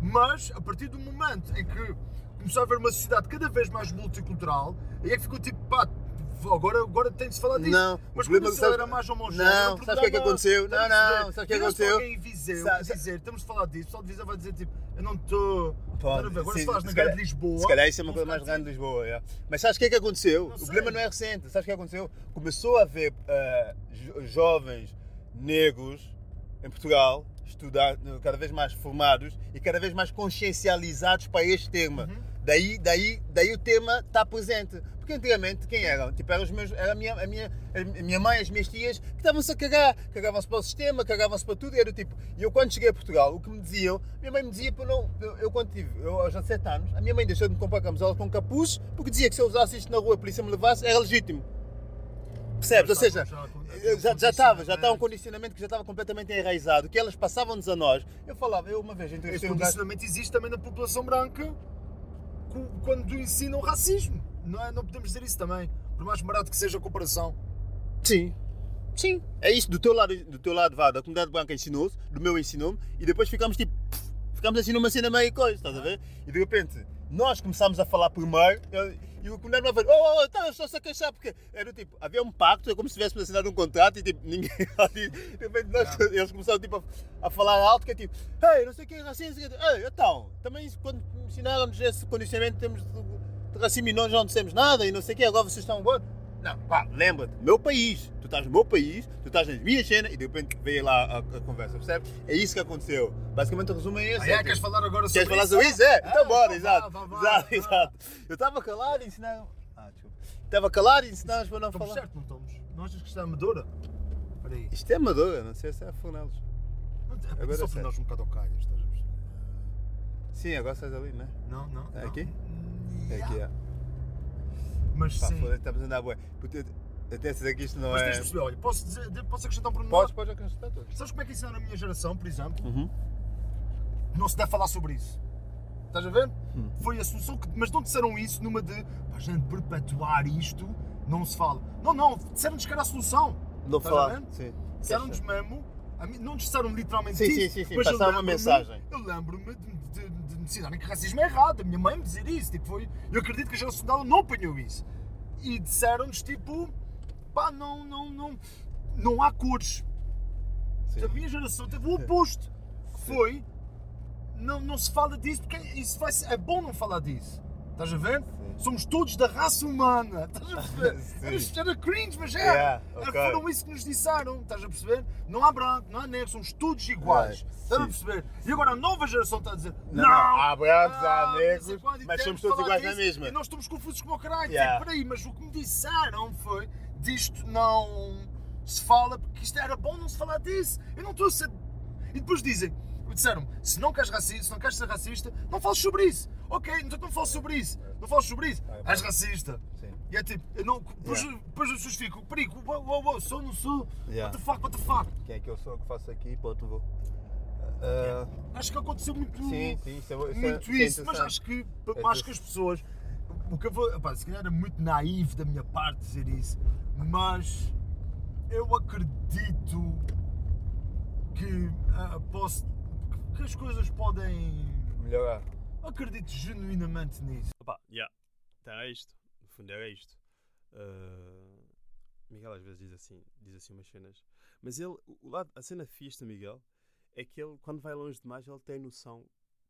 Mas, a partir do momento em que começou a haver uma sociedade cada vez mais multicultural, aí é que ficou tipo, pá, agora, agora tem de se falar disso. Não, mas o quando problema- isso era mais homogéneo, Não, sabes o que é que aconteceu? Não, não, sabes o que é que aconteceu? alguém em Viseu Sa- e sa- dizer, temos de falar disso, o pessoal de Viseu vai dizer tipo, eu não estou. Pô, Agora se falas na grande Lisboa. Se calhar isso é uma coisa mais grande de Lisboa. é. Mas sabes o que é que aconteceu? O problema não é recente. Sabes o que aconteceu? Começou a haver jo- jovens negros em Portugal estudar, cada vez mais formados e cada vez mais consciencializados para este tema. Uhum. Daí, daí, daí o tema está presente. Porque antigamente, quem eram? Tipo, eram os meus, era a minha, a minha, a minha mãe, as minhas tias, que estavam-se a cagar. Cagavam-se para o sistema, cagavam-se para tudo. E era tipo. E eu, quando cheguei a Portugal, o que me diziam, minha mãe me dizia para não. Eu, eu quando tive, eu aos 17 anos, a minha mãe deixou de me comprar camisola com capuz, porque dizia que se eu usasse isto na rua, a polícia me levasse, era legítimo. Percebes? Ou seja, eu já, já estava, já estava um condicionamento que já estava completamente enraizado, que elas passavam-nos a nós. Eu falava, eu uma vez Esse entrevistei gajo. condicionamento existe também na população branca quando ensinam racismo. Não, é? não podemos dizer isso também. Por mais barato que seja a comparação. Sim. Sim. É isso, do teu lado, do teu lado vá, da comunidade branca ensinou-se, do meu ensinou-me, e depois ficamos tipo. Ficamos assim numa cena meio coisa, estás a ver? E de repente, nós começámos a falar primeiro, eu- e o comunidade branca falou, oh, oh, eu estou a queixar, porque era tipo, havia um pacto, é como se tivéssemos assinado um contrato, e tipo, ninguém. e de repente nós, eles começaram tipo, a, a falar alto, que é tipo, ei, não sei o que é racismo, não sei o quê. ei, então, também quando ensinaram-nos esse condicionamento, temos de, de racismo e nós não dissemos nada, e não sei o que, agora vocês estão bom. Não, pá, lembra-te, meu país. Tu estás no meu país, tu estás nas minhas cenas e de repente veio lá a, a conversa, percebes? É isso que aconteceu. Basicamente o resumo é esse. Ah, é é, queres falar agora sobre Queres falar isso? sobre isso? É? Ah, Então bora, vá, exato. vá, vá, exato, vá. exato. Eu estava calado e ensinaram. Ah, desculpa. Estava calado e ensinaram para não Estamos falar. certo, não estamos? Não achas que isto é amadora? Espera aí. Isto é amadora, não sei se é Fornelos. Não, é Agora só é para nós um bocado ao calhas, estás a? Sim, agora estás ali, não é? Não, não. É não. aqui? Hum, É aqui, é. Mas Pá, sim. foda-se, estamos a andar bué. Puta, Até dizer que isto não Mas é. tens de perceber, olha, posso, dizer, posso acrescentar um pormenor? Podes, podes acrescentar tudo. Sabes como é que ensinaram a minha geração, por exemplo? Uhum. Não se deve falar sobre isso. Estás a ver? Hum. Foi a solução que. Mas não disseram isso numa de. Para a gente perpetuar isto, não se fala. Não, não, disseram-nos que era a solução. Não Estás a falar. ver? Sim. Disseram-nos mesmo. a mim- não disseram literalmente Sim, isso. sim, sim, sim, mas eu passaram uma lembro-me- mensagem. Eu lembro-me de, de, ensinarem que racismo é errado. A minha mãe me dizer isso. Tipo, foi, eu acredito que a geração dela não apanhou isso. E disseram-nos tipo. Pá, não, não, não. Não há cores. Sim. A minha geração teve o oposto. Que foi. Não, não se fala disso porque isso vai é bom não falar disso. Estás a ver? Sim. Somos todos da raça humana. Estás a perceber? Era, cringe, mas era. Yeah, Era- ok. Foram isso que nos disseram. Estás a perceber? Não há branco, não há negro, somos todos iguais. Yeah, Estás a perceber? E agora a nova geração está a dizer: Não, Não, não, há brancos, há negros, quando, mas somos todos iguais na mesma. E nós estamos confusos como o caralho. Yeah. Tipo, peraí, mas o que me disseram foi: disto não se fala, porque isto era bom não se falar disso. Eu não estou a ser. E depois dizem, disseram-me, se não queres racista, se não queres ser racista, não fales sobre isso. Ok, então não fales sobre isso. Não fales sobre isso. Ah, És racista. Sim. E é tipo, eu não, depois, Yeah. depois pessoas ficam, perigo, uou, uou, uou, sou ou não sou? Yeah. What the fuck, what the fuck? Quem é que eu sou que faço aqui? Ponto, vou. Ah, Acho que aconteceu muito, sim, sim, isso é, isso é- muito isso é isso, mas acho que, É acho que as pessoas, o que eu vou, epá, se calhar era muito naivo da minha parte dizer isso, mas eu acredito que ah, posso, que as coisas podem, Melhorar. acredito genuinamente nisso. Opa, yeah. Então é isto. No fundo era isto. Uh, Miguel às vezes diz assim, diz assim umas cenas. Mas ele, o lado, a cena fixe do Miguel é que ele, quando vai longe demais, ele tem noção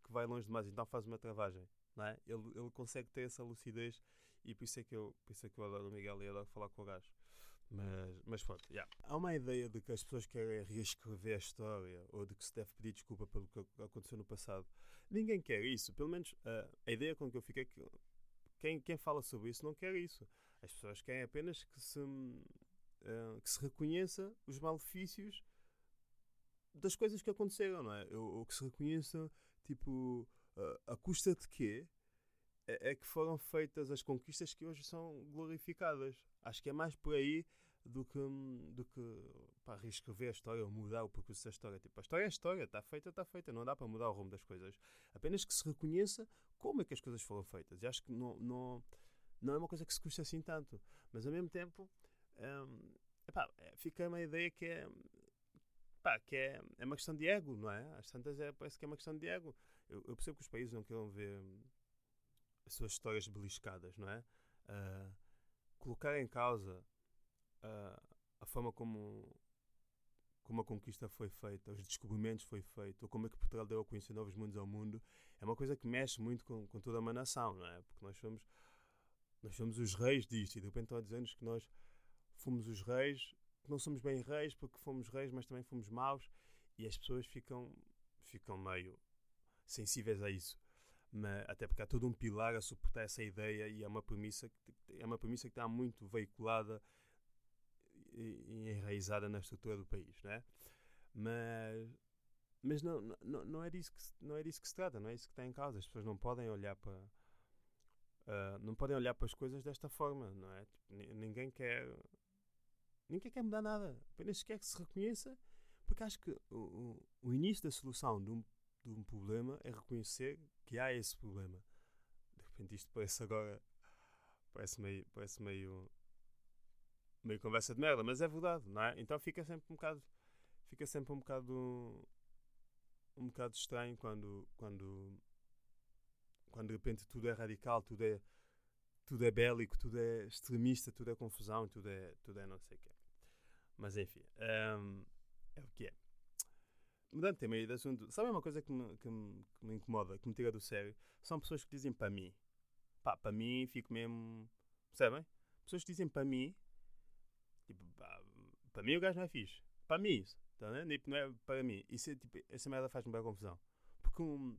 que vai longe demais, então faz uma travagem. Não é? ele, ele consegue ter essa lucidez e por isso é que eu, por isso é que eu adoro o Miguel e adoro falar com o gajo. Mas, mas pronto, yeah. há uma ideia de que as pessoas querem reescrever a história ou de que se deve pedir desculpa pelo que aconteceu no passado. Ninguém quer isso. Pelo menos ah, a ideia com que eu fiquei é que quem, quem fala sobre isso não quer isso. As pessoas querem apenas que se, ah, que se reconheça os malefícios das coisas que aconteceram, não é? Ou, ou que se reconheça, tipo, ah, a custa de quê é, é que foram feitas as conquistas que hoje são glorificadas. Acho que é mais por aí do que, hum, do que pá, reescrever a história ou mudar o percurso da história. Tipo, a história é a história, está feita, está feita, não dá para mudar o rumo das coisas. Apenas que se reconheça como é que as coisas foram feitas. E acho que não, não, não é uma coisa que se custa assim tanto. Mas ao mesmo tempo, hum, epá, é, fica uma ideia que é. Pá, que é, é uma questão de ego, não é? Às tantas é, parece que é uma questão de ego. Eu, eu percebo que os países não queiram ver hum, as suas histórias beliscadas, não é? Ah, colocar em causa ah, a forma como, como a conquista foi feita, os descobrimentos foi feito, ou como é que Portugal deu a conhecer novos mundos ao mundo, é uma coisa que mexe muito com, com toda uma nação, não é? Porque nós somos, nós somos os reis disto e de repente estão a dizer-nos que nós fomos os reis, que não somos bem reis porque fomos reis, mas também fomos maus e as pessoas ficam, ficam meio sensíveis a isso. Mas, até porque há todo um pilar a suportar essa ideia e é uma premissa que, é uma premissa que está muito veiculada e, enraizada na estrutura do país, não é? Mas, mas não, não, não, é disso que, não é disso que se trata, não é isso que está em causa. As pessoas não podem olhar para ah, não podem olhar para as coisas desta forma, não é? Tipo, ni- ninguém quer ninguém quer mudar nada, apenas quer que se reconheça, porque acho que o, o início da solução de um, de um problema é reconhecer que há esse problema. De repente isto parece agora parece meio, parece meio meio conversa de merda, mas é verdade, não é? Então fica sempre um bocado fica sempre um bocado um bocado estranho quando quando quando de repente tudo é radical, tudo é tudo é bélico, tudo é extremista, tudo é confusão, tudo é tudo é não sei o quê. Mas enfim, hum, é o que é. Mudando de tema de assunto, sabe uma coisa que me, que, me, que me incomoda, que me tira do sério? São pessoas que dizem para mim. Pá, para mim fico mesmo. Percebem? Pessoas que dizem para mim. Tipo, para mim o gajo não é fixe. Para mim isso. Tá vendo? Tipo, não é para mim. Isso é, tipo, essa merda faz-me bem confusão. Porque um,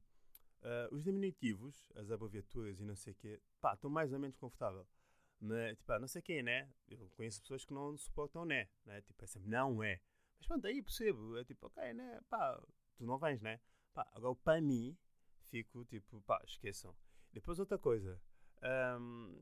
ah, os diminutivos, as abreviaturas e não sei o quê, pá, estou mais ou menos confortável. Mas, tipo, não sei quem, né? Eu conheço pessoas que não suportam né, né? Tipo, é sempre não é. Mas pronto, aí percebo. É tipo, ok, né? Pá, tu não vens, né? Pá, agora para mim, fico tipo, pá, esqueçam. Depois outra coisa. ahm,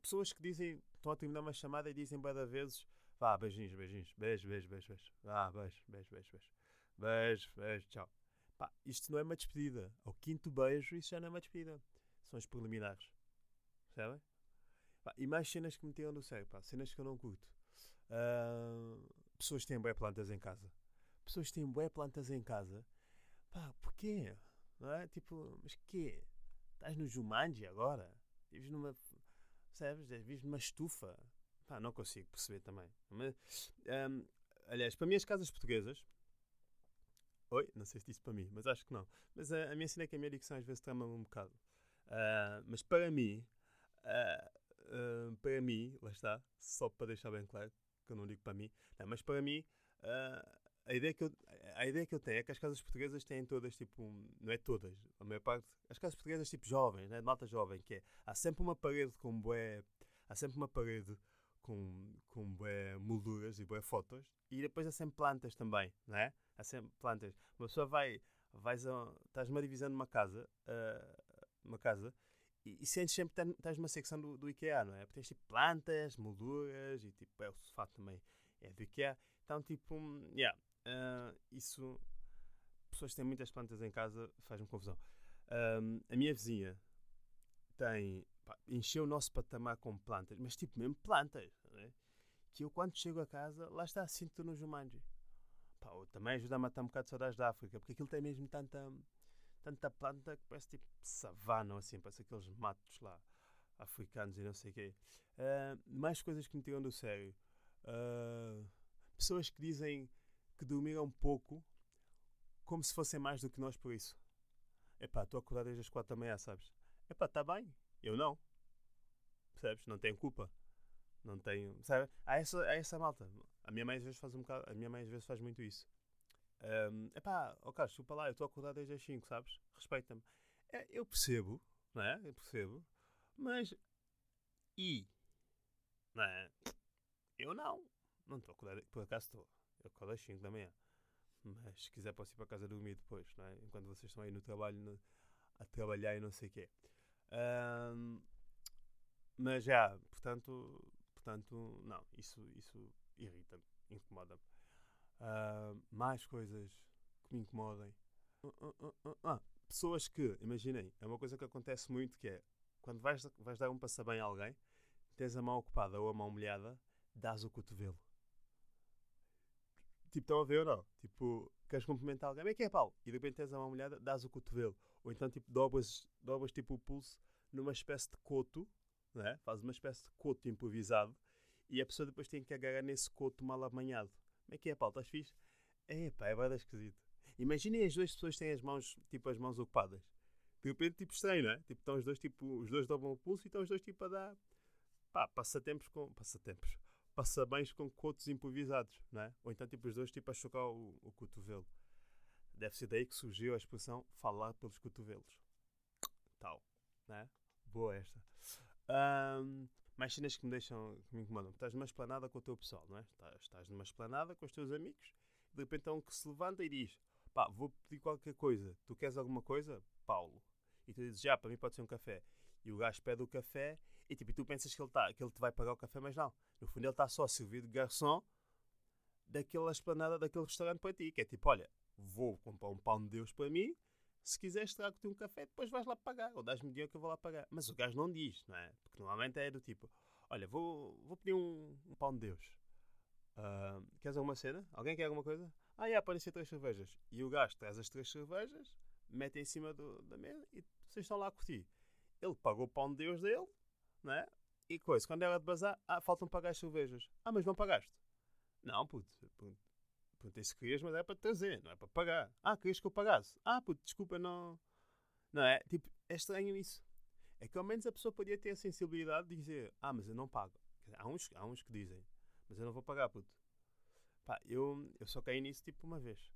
pessoas que dizem, estão a terminar uma chamada e dizem várias vezes, vá, beijinhos, beijinhos, beijo, beijo, beijo, beijo. Vá, beijo, beijo, beijo, beijo. Beijo, beijo, tchau. Pá, isto não é uma despedida. Ao quinto beijo, isso já não é uma despedida. São os preliminares. Percebem? E mais cenas que me tiram do sério, pá, cenas que eu não curto. Ah, pessoas têm bué plantas em casa. Pessoas têm bué plantas em casa. Pá, porquê? Não é? Tipo, mas quê? Estás no Jumanji agora? Vives numa. Percebes? Vives numa estufa? Pá, não consigo perceber também. Mas, ahm, aliás, para mim as casas portuguesas. Oi, não sei se disse para mim, mas acho que não. Mas a, a minha cena é que a minha dicção às vezes trama-me um bocado. Ah, mas para mim, ah, ah, para mim, lá está, só para deixar bem claro, que eu não digo para mim, não, mas para mim, ah, a, ideia que eu, a ideia que eu tenho é que as casas portuguesas têm todas, tipo, não é todas, a maior parte, as casas portuguesas, tipo, jovens, né, de malta jovem, que é, há sempre uma parede com bué, há sempre uma parede com, com bué molduras e bué fotos, e depois há sempre plantas também, não é? Há sempre plantas. Uma pessoa vai, vais a, estás numa divisão numa casa, ah, uma casa, e, e sentes sempre que estás numa secção do, do IKEA, não é? Porque tens tipo plantas, molduras e tipo, é, o sofá também é do IKEA. Então, tipo, hum, yeah, ah, isso. Pessoas que têm muitas plantas em casa faz-me confusão. A minha vizinha tem. pá, encheu o nosso patamar com plantas, mas tipo, mesmo plantas, não é? Que eu, quando chego a casa, lá está, sinto no Jumanji. Pá, também ajuda a matar um bocado de saudades da África, porque aquilo tem mesmo tanta tanta planta que parece tipo savana, assim, parece aqueles matos lá africanos e não sei o quê. Ah, mais coisas que me tiram do sério. Ah, pessoas que dizem que dormiram pouco como se fossem mais do que nós por isso. Epá, estou acordado desde as quatro da manhã, sabes? Epá, está bem, eu não. Percebes? Não tenho culpa. Não tenho. Sabe? Há essa, há essa malta. A minha mãe às vezes faz um bocado. A minha mãe às vezes faz muito isso. Um, epá, ó Carlos, chupa lá, eu estou acordado desde as 5, sabes? Respeita-me. É, eu percebo, não é? Eu percebo. Mas. E. Não é? Eu não. Não estou acordado. Por acaso estou. Eu acordo às 5 da manhã. Mas se quiser posso ir para casa dormir depois, não é? Enquanto vocês estão aí no trabalho, no- a trabalhar e não sei o quê. Ahm, mas já, portanto, portanto, não, isso, isso irrita-me, incomoda-me. Ah, mais coisas que me incomodem. Ah, ah, ah, pessoas que, imaginem, é uma coisa que acontece muito que é quando vais, vais dar um passa bem a alguém, tens a mão ocupada ou a mão molhada, dás o cotovelo. Tipo, estão a ver ou não? Tipo, queres cumprimentar alguém, é que é, Paulo? E de repente tens a mão molhada, dás o cotovelo. Ou então, tipo, dobras, dobras tipo o pulso numa espécie de coto, não é? Fazes uma espécie de coto improvisado e a pessoa depois tem que agarrar nesse coto mal amanhado. Como é que é, Paulo? Estás fixe? É, pá, é bem esquisito. Imaginem as duas pessoas têm as mãos, tipo, as mãos ocupadas. De repente, tipo, estranho, não é? Tipo, estão os dois, tipo, os dois dobram o pulso e estão os dois, tipo, a dar, pá, passatempos com, passatempos, passabens com cotos improvisados, não é? Ou então, tipo, os dois, tipo, a chocar o, o cotovelo. Deve ser daí que surgiu a expressão falar pelos cotovelos. Tal, não é? Boa esta. Ahm, mais cenas que me deixam, que me incomodam. Estás numa esplanada com o teu pessoal, não é? Estás, estás numa esplanada com os teus amigos, de repente há um que se levanta e diz: pá, vou pedir qualquer coisa, tu queres alguma coisa? Paulo. E tu dizes: já, para mim pode ser um café. E o gajo pede o café e tipo, e tu pensas que ele, tá, que ele te vai pagar o café, mas não. No fundo ele está só a servir de garçom daquela esplanada, daquele restaurante para ti, que é tipo, olha, vou comprar um pão de Deus para mim, se quiseres trago-te um café, depois vais lá pagar, ou dás-me dinheiro que eu vou lá pagar. Mas o gajo não diz, não é? Porque normalmente é do tipo, olha, vou, vou pedir um, um pão de Deus. Ah, queres alguma cena? Alguém quer alguma coisa? Ah, já, podem ser três cervejas. E o gajo traz as três cervejas, mete em cima do- da mesa e vocês estão lá a curtir. Ele pagou o pão de Deus dele, não é? E coisa, quando é hora de bazar, ah, faltam pagar as cervejas. Ah, mas não pagaste? Não, puto. puto. Perguntei se querias, mas é para trazer, não é para pagar. Ah, querias que eu pagasse? Ah, puto, desculpa, não. Não é? Tipo, é estranho isso. É que ao menos a pessoa podia ter a sensibilidade de dizer: Ah, mas eu não pago. Há uns, há uns que dizem: Mas eu não vou pagar, puto. Pá, eu, eu só caí nisso tipo uma vez.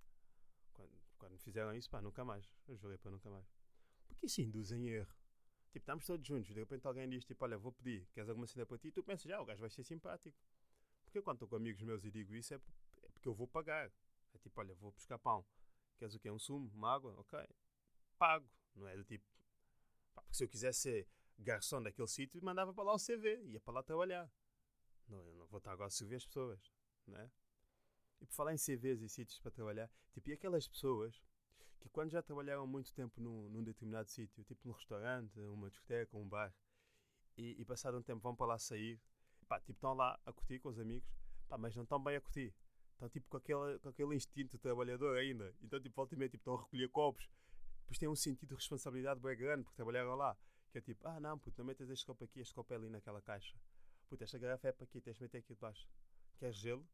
Quando, quando me fizeram isso, pá, nunca mais. Eu jurei para nunca mais. Porque isso induz em erro. Tipo, estamos todos juntos, de repente alguém diz: Tipo, olha, vou pedir, queres alguma cena para ti? E tu pensas: Já, o gajo vai ser simpático. Porque eu, quando estou com amigos meus e digo isso, é porque eu vou pagar. É tipo: Olha, vou buscar pão. Queres o quê? Um sumo? Uma água? Ok. Pago. Não é do tipo. Pá, porque se eu quisesse ser garçom daquele sítio, mandava para lá o CV, ia para lá trabalhar. Não, eu não vou estar agora a servir as pessoas, não é? E por falar em CVs e sítios para trabalhar, tipo, e aquelas pessoas que quando já trabalharam muito tempo num, num determinado sítio, tipo num restaurante, uma discoteca, um bar, e, e passado um tempo vão para lá sair, pá, tipo, estão lá a curtir com os amigos, pá, mas não estão bem a curtir. Estão tipo com aquele, com aquele instinto trabalhador ainda. Então, tipo, volta e meia, tipo, estão a recolher copos. Depois têm um sentido de responsabilidade bem grande porque trabalharam lá. Que é tipo, ah não, puto, não metas este copo aqui, este copo é ali naquela caixa. Puto, esta garrafa é para aqui, tens de meter aqui debaixo. Queres gelo?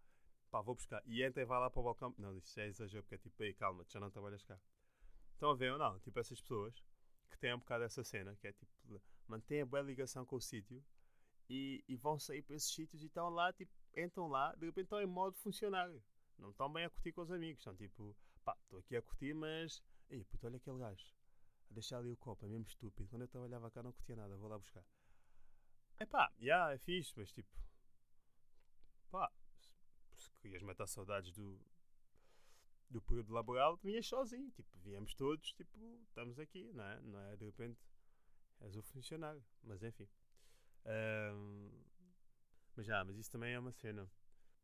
Pá, vou buscar. E entra e vai lá para o balcão. Não, isso é exagero, porque é tipo, ei, calma, já não trabalhas cá. Estão a ver ou não? Tipo, essas pessoas que têm um bocado essa cena, que é tipo, mantêm a boa ligação com o sítio e, e vão sair para esses sítios e estão lá, tipo, entram lá, de repente estão em modo funcionário. Não estão bem a curtir com os amigos. Estão tipo, pá, estou aqui a curtir, mas. Ei, puto, olha aquele gajo. A deixar ali o copo, é mesmo estúpido. Quando eu trabalhava cá não curtia nada, vou lá buscar. É pá, já, é fixe, mas tipo. Pá, se querias matar saudades do. do período laboral, vinhas sozinho. Tipo, viemos todos, tipo, estamos aqui, não é? Não é de repente. És o funcionário. Mas enfim. Ahm, mas já, mas isso também é uma cena.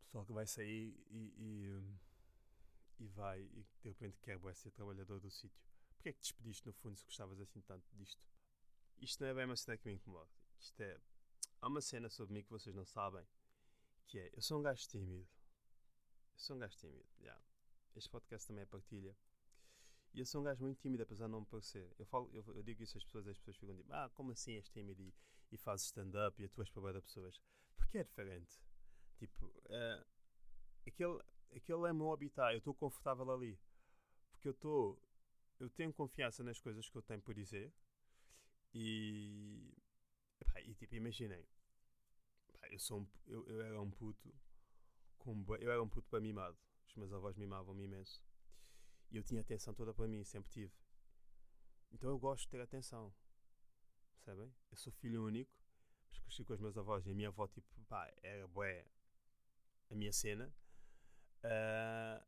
Pessoal que vai sair e, e, e vai e de repente quer bué ser trabalhador do sítio. Porquê é que te despediste no fundo se gostavas assim tanto disto? Isto não é bem uma cena que me incomoda. Isto é. Há uma cena sobre mim que vocês não sabem. Que é, eu sou um gajo tímido. Eu sou um gajo tímido, já. Este podcast também é partilha. E eu sou um gajo muito tímido, apesar de não me parecer. Eu, falo, eu, eu digo isso às pessoas, as pessoas ficam tipo, ah, como assim és tímido e, e fazes stand-up e atuas para de pessoas? Porque é diferente. Tipo, uh, aquele, aquele é meu habitat, eu estou confortável ali. Porque eu estou. Eu tenho confiança nas coisas que eu tenho por dizer. E. Epá, e tipo, imaginem. Eu, sou um, eu, eu era um puto. Com, eu era um puto para mimado. Os meus avós mimavam-me imenso. E eu tinha atenção toda para mim, sempre tive. Então eu gosto de ter atenção. Percebem? Eu sou filho único, mas cresci com os meus avós e a minha avó, tipo, pá, era bué a minha cena. Uh,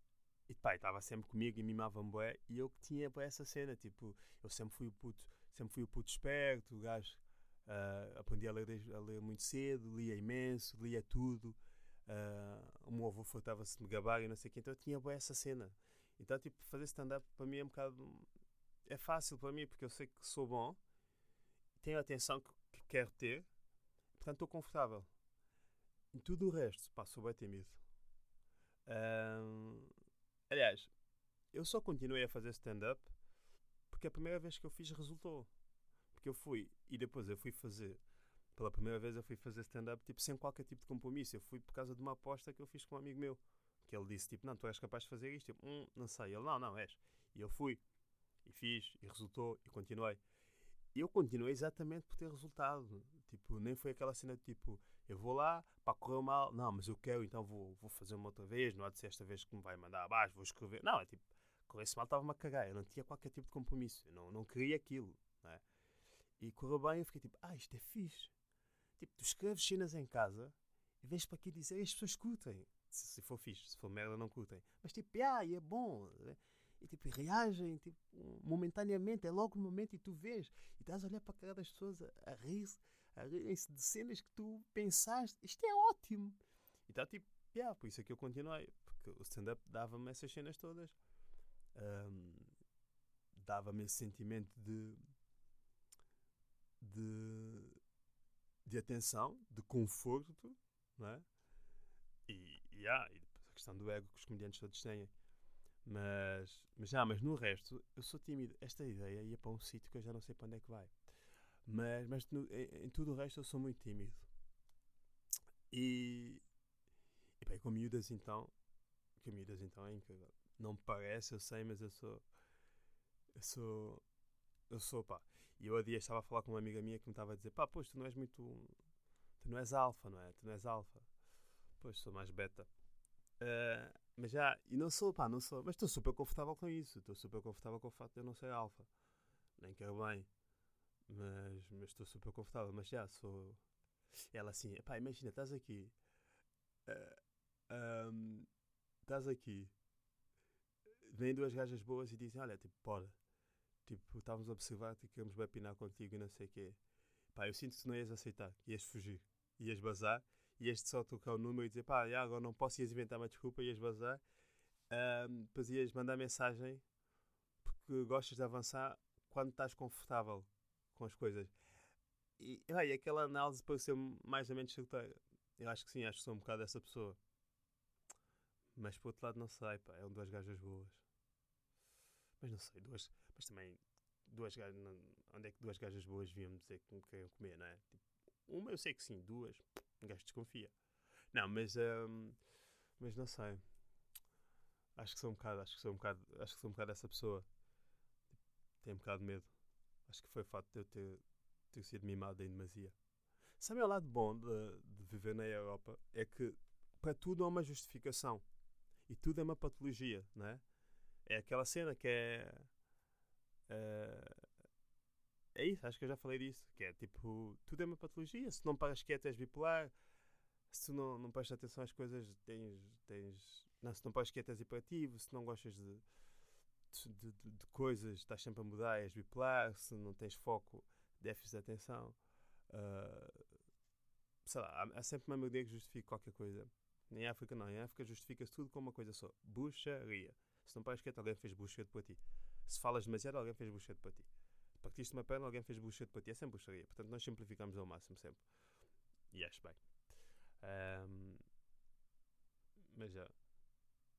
e pá, estava sempre comigo e mimava-me bué. E eu que tinha bué essa cena, tipo, eu sempre fui o puto, sempre fui o puto esperto, o gajo. Uh, aprendi a ler, a ler muito cedo, lia imenso, lia tudo. Uh, o meu avô faltava-se de me gabar e não sei o quê, então eu tinha bué essa cena. Então, tipo, fazer stand-up para mim é um bocado. É fácil para mim porque eu sei que sou bom, tenho a atenção que, que quero ter, portanto estou confortável. Em tudo o resto, pá, sou bem tímido. Um, aliás, eu só continuei a fazer stand-up porque a primeira vez que eu fiz resultou. Porque eu fui, e depois eu fui fazer, pela primeira vez eu fui fazer stand-up tipo, sem qualquer tipo de compromisso. Eu fui por causa de uma aposta que eu fiz com um amigo meu. Que ele disse tipo, não, tu és capaz de fazer isto. Eu, hum, não sei. Ele, não, não, és. E eu fui. E fiz, e resultou, e continuei. E eu continuei exatamente por ter resultado. Tipo, nem foi aquela cena de tipo, eu vou lá, pá, correu mal, não, mas eu quero, então vou, vou fazer uma outra vez, não há de ser esta vez que me vai mandar abaixo, vou escrever. Não, é tipo, corresse mal, estava-me a cagar, eu não tinha qualquer tipo de compromisso, eu não, não queria aquilo, não é? E correu bem, eu fiquei tipo, ah, isto é fixe. Tipo, tu escreves cenas em casa e vens para aqui dizer e as pessoas curtem. Se, se, for fixe, se for merda, não curtem. Mas tipo, ah, é bom. Né? E tipo, reagem tipo, momentaneamente, é logo no momento e tu vês. E estás a olhar para a cara das pessoas a, a rir-se a rirem-se de cenas que tu pensaste. Isto é ótimo. E está tipo, yeah, por isso é que eu continuei. Porque o stand-up dava-me essas cenas todas. Um, dava-me esse sentimento de, de, de atenção, de conforto, não é? E, yeah, e depois a questão do ego que os comediantes todos têm. Mas, mas, já, mas no resto, eu sou tímido. Esta ideia ia para um sítio que eu já não sei para onde é que vai. Mas, mas no, em, em, tudo o resto eu sou muito tímido. E, e bem, com miúdas então, com miúdas então é incrível. Não me parece, eu sei, mas eu sou. Eu sou. Eu sou, pá. E eu há dia estava a falar com uma amiga minha que me estava a dizer: pá, pois tu não és muito. Tu não és alfa, não é? Tu não és alfa. Pois, sou mais beta. Uh, mas já, e não sou, pá, não sou. Mas estou super confortável com isso. Estou super confortável com o facto de eu não ser alfa. Nem quero bem. Mas estou super confortável. Mas já, sou. Ela assim, pá, imagina, estás aqui. Uh, um, estás aqui. Vêm duas gajas boas e dizem: Olha, tipo, pode. Tipo, estávamos a observar-te e queremos bepinar contigo e não sei o quê. Pá, eu sinto que tu não ias aceitar, ias fugir, ias bazar ias só tocar o número e dizer pá, já, agora não posso, ias inventar uma desculpa, ias bazar. Um, depois ias mandar mensagem porque gostas de avançar quando estás confortável com as coisas. E, e aquela análise pareceu mais ou menos certeira. Eu acho que sim, acho que sou um bocado essa pessoa. Mas por outro lado, não sei, pá, é um duas gajas boas. Mas não sei, duas. Mas também, duas gajas. Onde é que duas gajas boas vinham dizer que me queriam comer, não é? Tipo, uma eu sei que sim, duas. Um gajo desconfia. Não, mas. Um, mas não sei. Acho que sou um bocado, acho que sou um bocado, acho que sou um bocado essa pessoa. Tenho um bocado de medo. Acho que foi o fato de eu ter ter sido mimado em demasia. Sabe o lado bom de, de viver na Europa? É que para tudo há uma justificação. E tudo é uma patologia, não é? É aquela cena que é. eh, é isso, acho que eu já falei disso. Que é tipo, tudo é uma patologia. Se não paras quieto, és bipolar. Se tu não, não prestas atenção às coisas, tens. tens não, se não paras quieto, és hiperativo. Se não gostas de, de, de- de coisas, estás sempre a mudar, és bipolar. Se não tens foco, déficit de atenção. ah, sei lá, há, há sempre uma melodia que justifica qualquer coisa. Em África não, em África justifica-se tudo com uma coisa só: bucharia. Se não paras quieto, alguém fez buchete para ti. Se falas demasiado, alguém fez buchete para ti. Partiste uma perna, alguém fez buchete para ti. É sempre bucharia. Portanto, nós simplificamos ao máximo sempre. E acho bem. Ahm, mas já.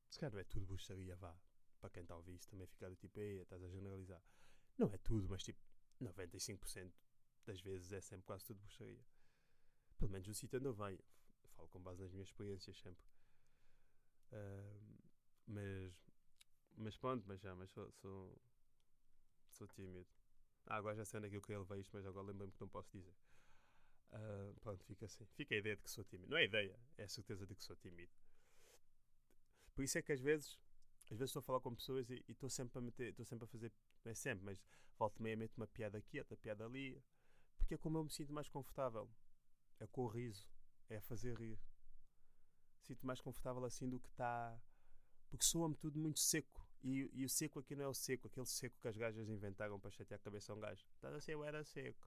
Se calhar não é tudo bucharia, vá. Para quem está a ouvir isso também ficar do tipo, ei, estás a generalizar. Não é tudo, mas tipo, 95% das vezes é sempre quase tudo bucharia. Pelo menos o sítio onde eu venho. Falo com base nas minhas experiências sempre. Ahm, mas, mas pronto, mas já, mas sou, sou, sou tímido. Ah, agora já sei onde é que eu queria levar isto, mas agora lembrei-me que não posso dizer. Ah, pronto, fica assim. Fica a ideia de que sou tímido. Não é ideia, é a certeza de que sou tímido. Por isso é que às vezes, às vezes estou a falar com pessoas e estou sempre a meter, estou sempre a fazer, não é sempre, mas volto meia meto uma piada aqui, outra piada ali, porque é como eu me sinto mais confortável. É com o riso, é fazer rir. Sinto mais confortável assim do que está. Porque soa-me tudo muito seco. E, e o seco aqui não é o seco, aquele seco que as gajas inventaram para chatear a cabeça a um gajo. Estás a ser, eu era seco.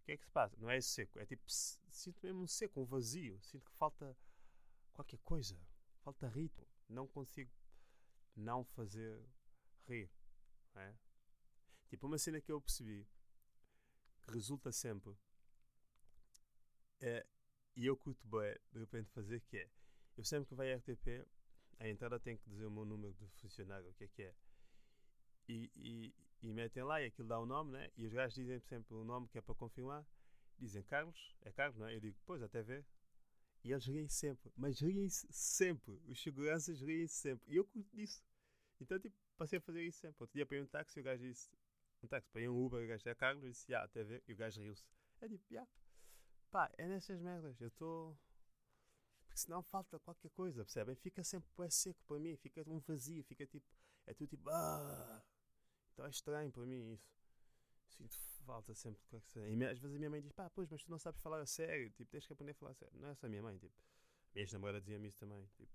O que é que se passa? Não é seco, é tipo, sinto mesmo um seco, um vazio. Sinto que falta qualquer coisa. Falta ritmo. Não consigo não fazer rir. é? Tipo, uma cena que eu percebi que resulta sempre é, e eu curto bem de repente fazer que é eu sempre que vai à RTP a entrada tem que dizer o meu número de funcionário, o que é que é e, e, e metem lá e aquilo dá o nome, né? E os gajos dizem sempre o nome que é para confirmar. Dizem Carlos, é Carlos, não é? Eu digo, pois, até ver. E eles riem sempre, mas riem-se sempre. Os seguranças riem-se sempre. E eu curto disso. Então, tipo, passei a fazer isso sempre. Outro dia ir um táxi e o gajo disse, um táxi ir um Uber, o gajo é Carlos, eu disse, ah, até ver. E o gajo riu-se. É tipo, já. Pá, é nessas merdas. Eu estou. Porque senão falta qualquer coisa, percebem? Fica sempre bué seco para mim, fica um vazio, fica tipo. É tudo tipo. Ah! Então é estranho para mim isso. Sinto falta sempre de qualquer coisa. E às vezes a minha mãe diz: pá, pois, mas tu não sabes falar a sério, tipo, tens que aprender a falar a sério. Não é só a minha mãe, tipo. Minha ex-namorada dizia-me isso também, tipo.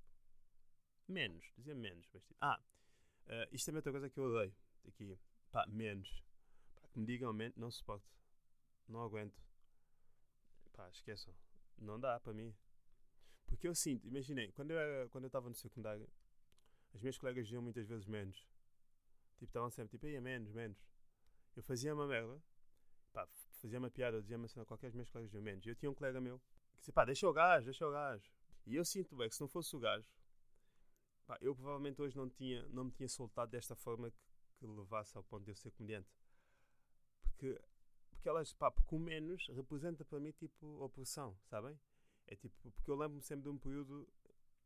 Menos, dizia menos, mas tipo. Ah! Ah, isto também é outra coisa que eu odeio. Aqui. Pá, menos. Pá, que me digam menos, não suporto. Não aguento. Pá, esqueçam. Não dá para mim. Porque eu sinto, imaginei, quando eu quando eu estava no secundário, as minhas colegas diziam muitas vezes menos. Tipo, estavam sempre tipo, aí é menos, menos. Eu fazia uma merda, pá, fazia uma piada, dizia uma cena qualquer, as minhas colegas diziam menos. E eu tinha um colega meu que dizia, pá, deixa o gajo, deixa o gajo. E eu sinto, bem, que se não fosse o gajo, pá, eu provavelmente hoje não, tinha, não me tinha soltado desta forma que, que levasse ao ponto de eu ser comediante. Porque, porque elas, pá, porque o menos representa para mim, tipo, opressão, sabem? É tipo, porque eu lembro-me sempre de um período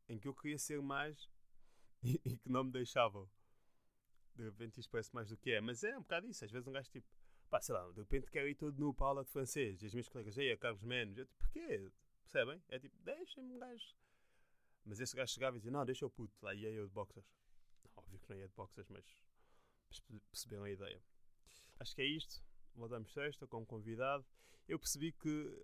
em que eu queria ser mais e, e que não me deixavam. De repente isto parece mais do que é, mas é um bocado isso. Às vezes um gajo tipo, pá, sei lá, de repente quero ir todo nu para a aula de francês e as minhas colegas, ei, é Carlos Menos. Eu tipo, porquê? Percebem? É tipo, deixem-me um gajo. Mas esse gajo chegava e dizia, não, deixa o puto, lá ia eu de boxers. Óbvio que não ia de boxers, mas perce- perceberam a ideia. Acho que é isto. Voltamos sexta com um convidado. Eu percebi que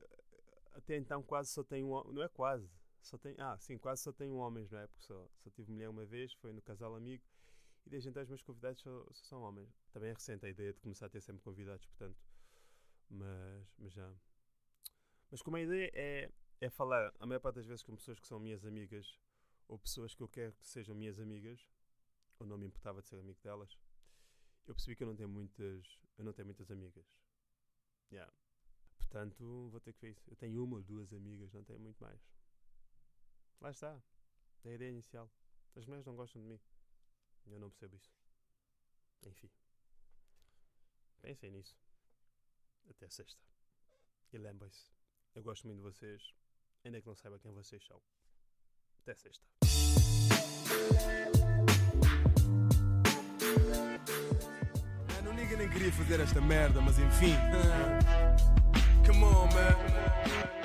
até então quase só tenho um não é quase só tem ah sim quase só tenho homens não é porque só, só tive mulher uma vez foi no casal amigo e desde então os meus convidados só, só são homens também é recente a ideia de começar a ter sempre convidados portanto mas mas já mas como a ideia é é falar a maior parte das vezes com pessoas que são minhas amigas ou pessoas que eu quero que sejam minhas amigas ou não me importava de ser amigo delas eu percebi que eu não tenho muitas eu não tenho muitas amigas yeah. Portanto, vou ter que ver isso. Eu tenho uma ou duas amigas, não tenho muito mais. Lá está. É a ideia inicial. As mulheres não gostam de mim. Eu não percebo isso. Enfim. Pensem nisso. Até sexta. E lembrem-se. Eu gosto muito de vocês. Ainda que não saiba quem vocês são. Até sexta. Mano, o nigga nem queria fazer esta merda, mas enfim. Come on, man.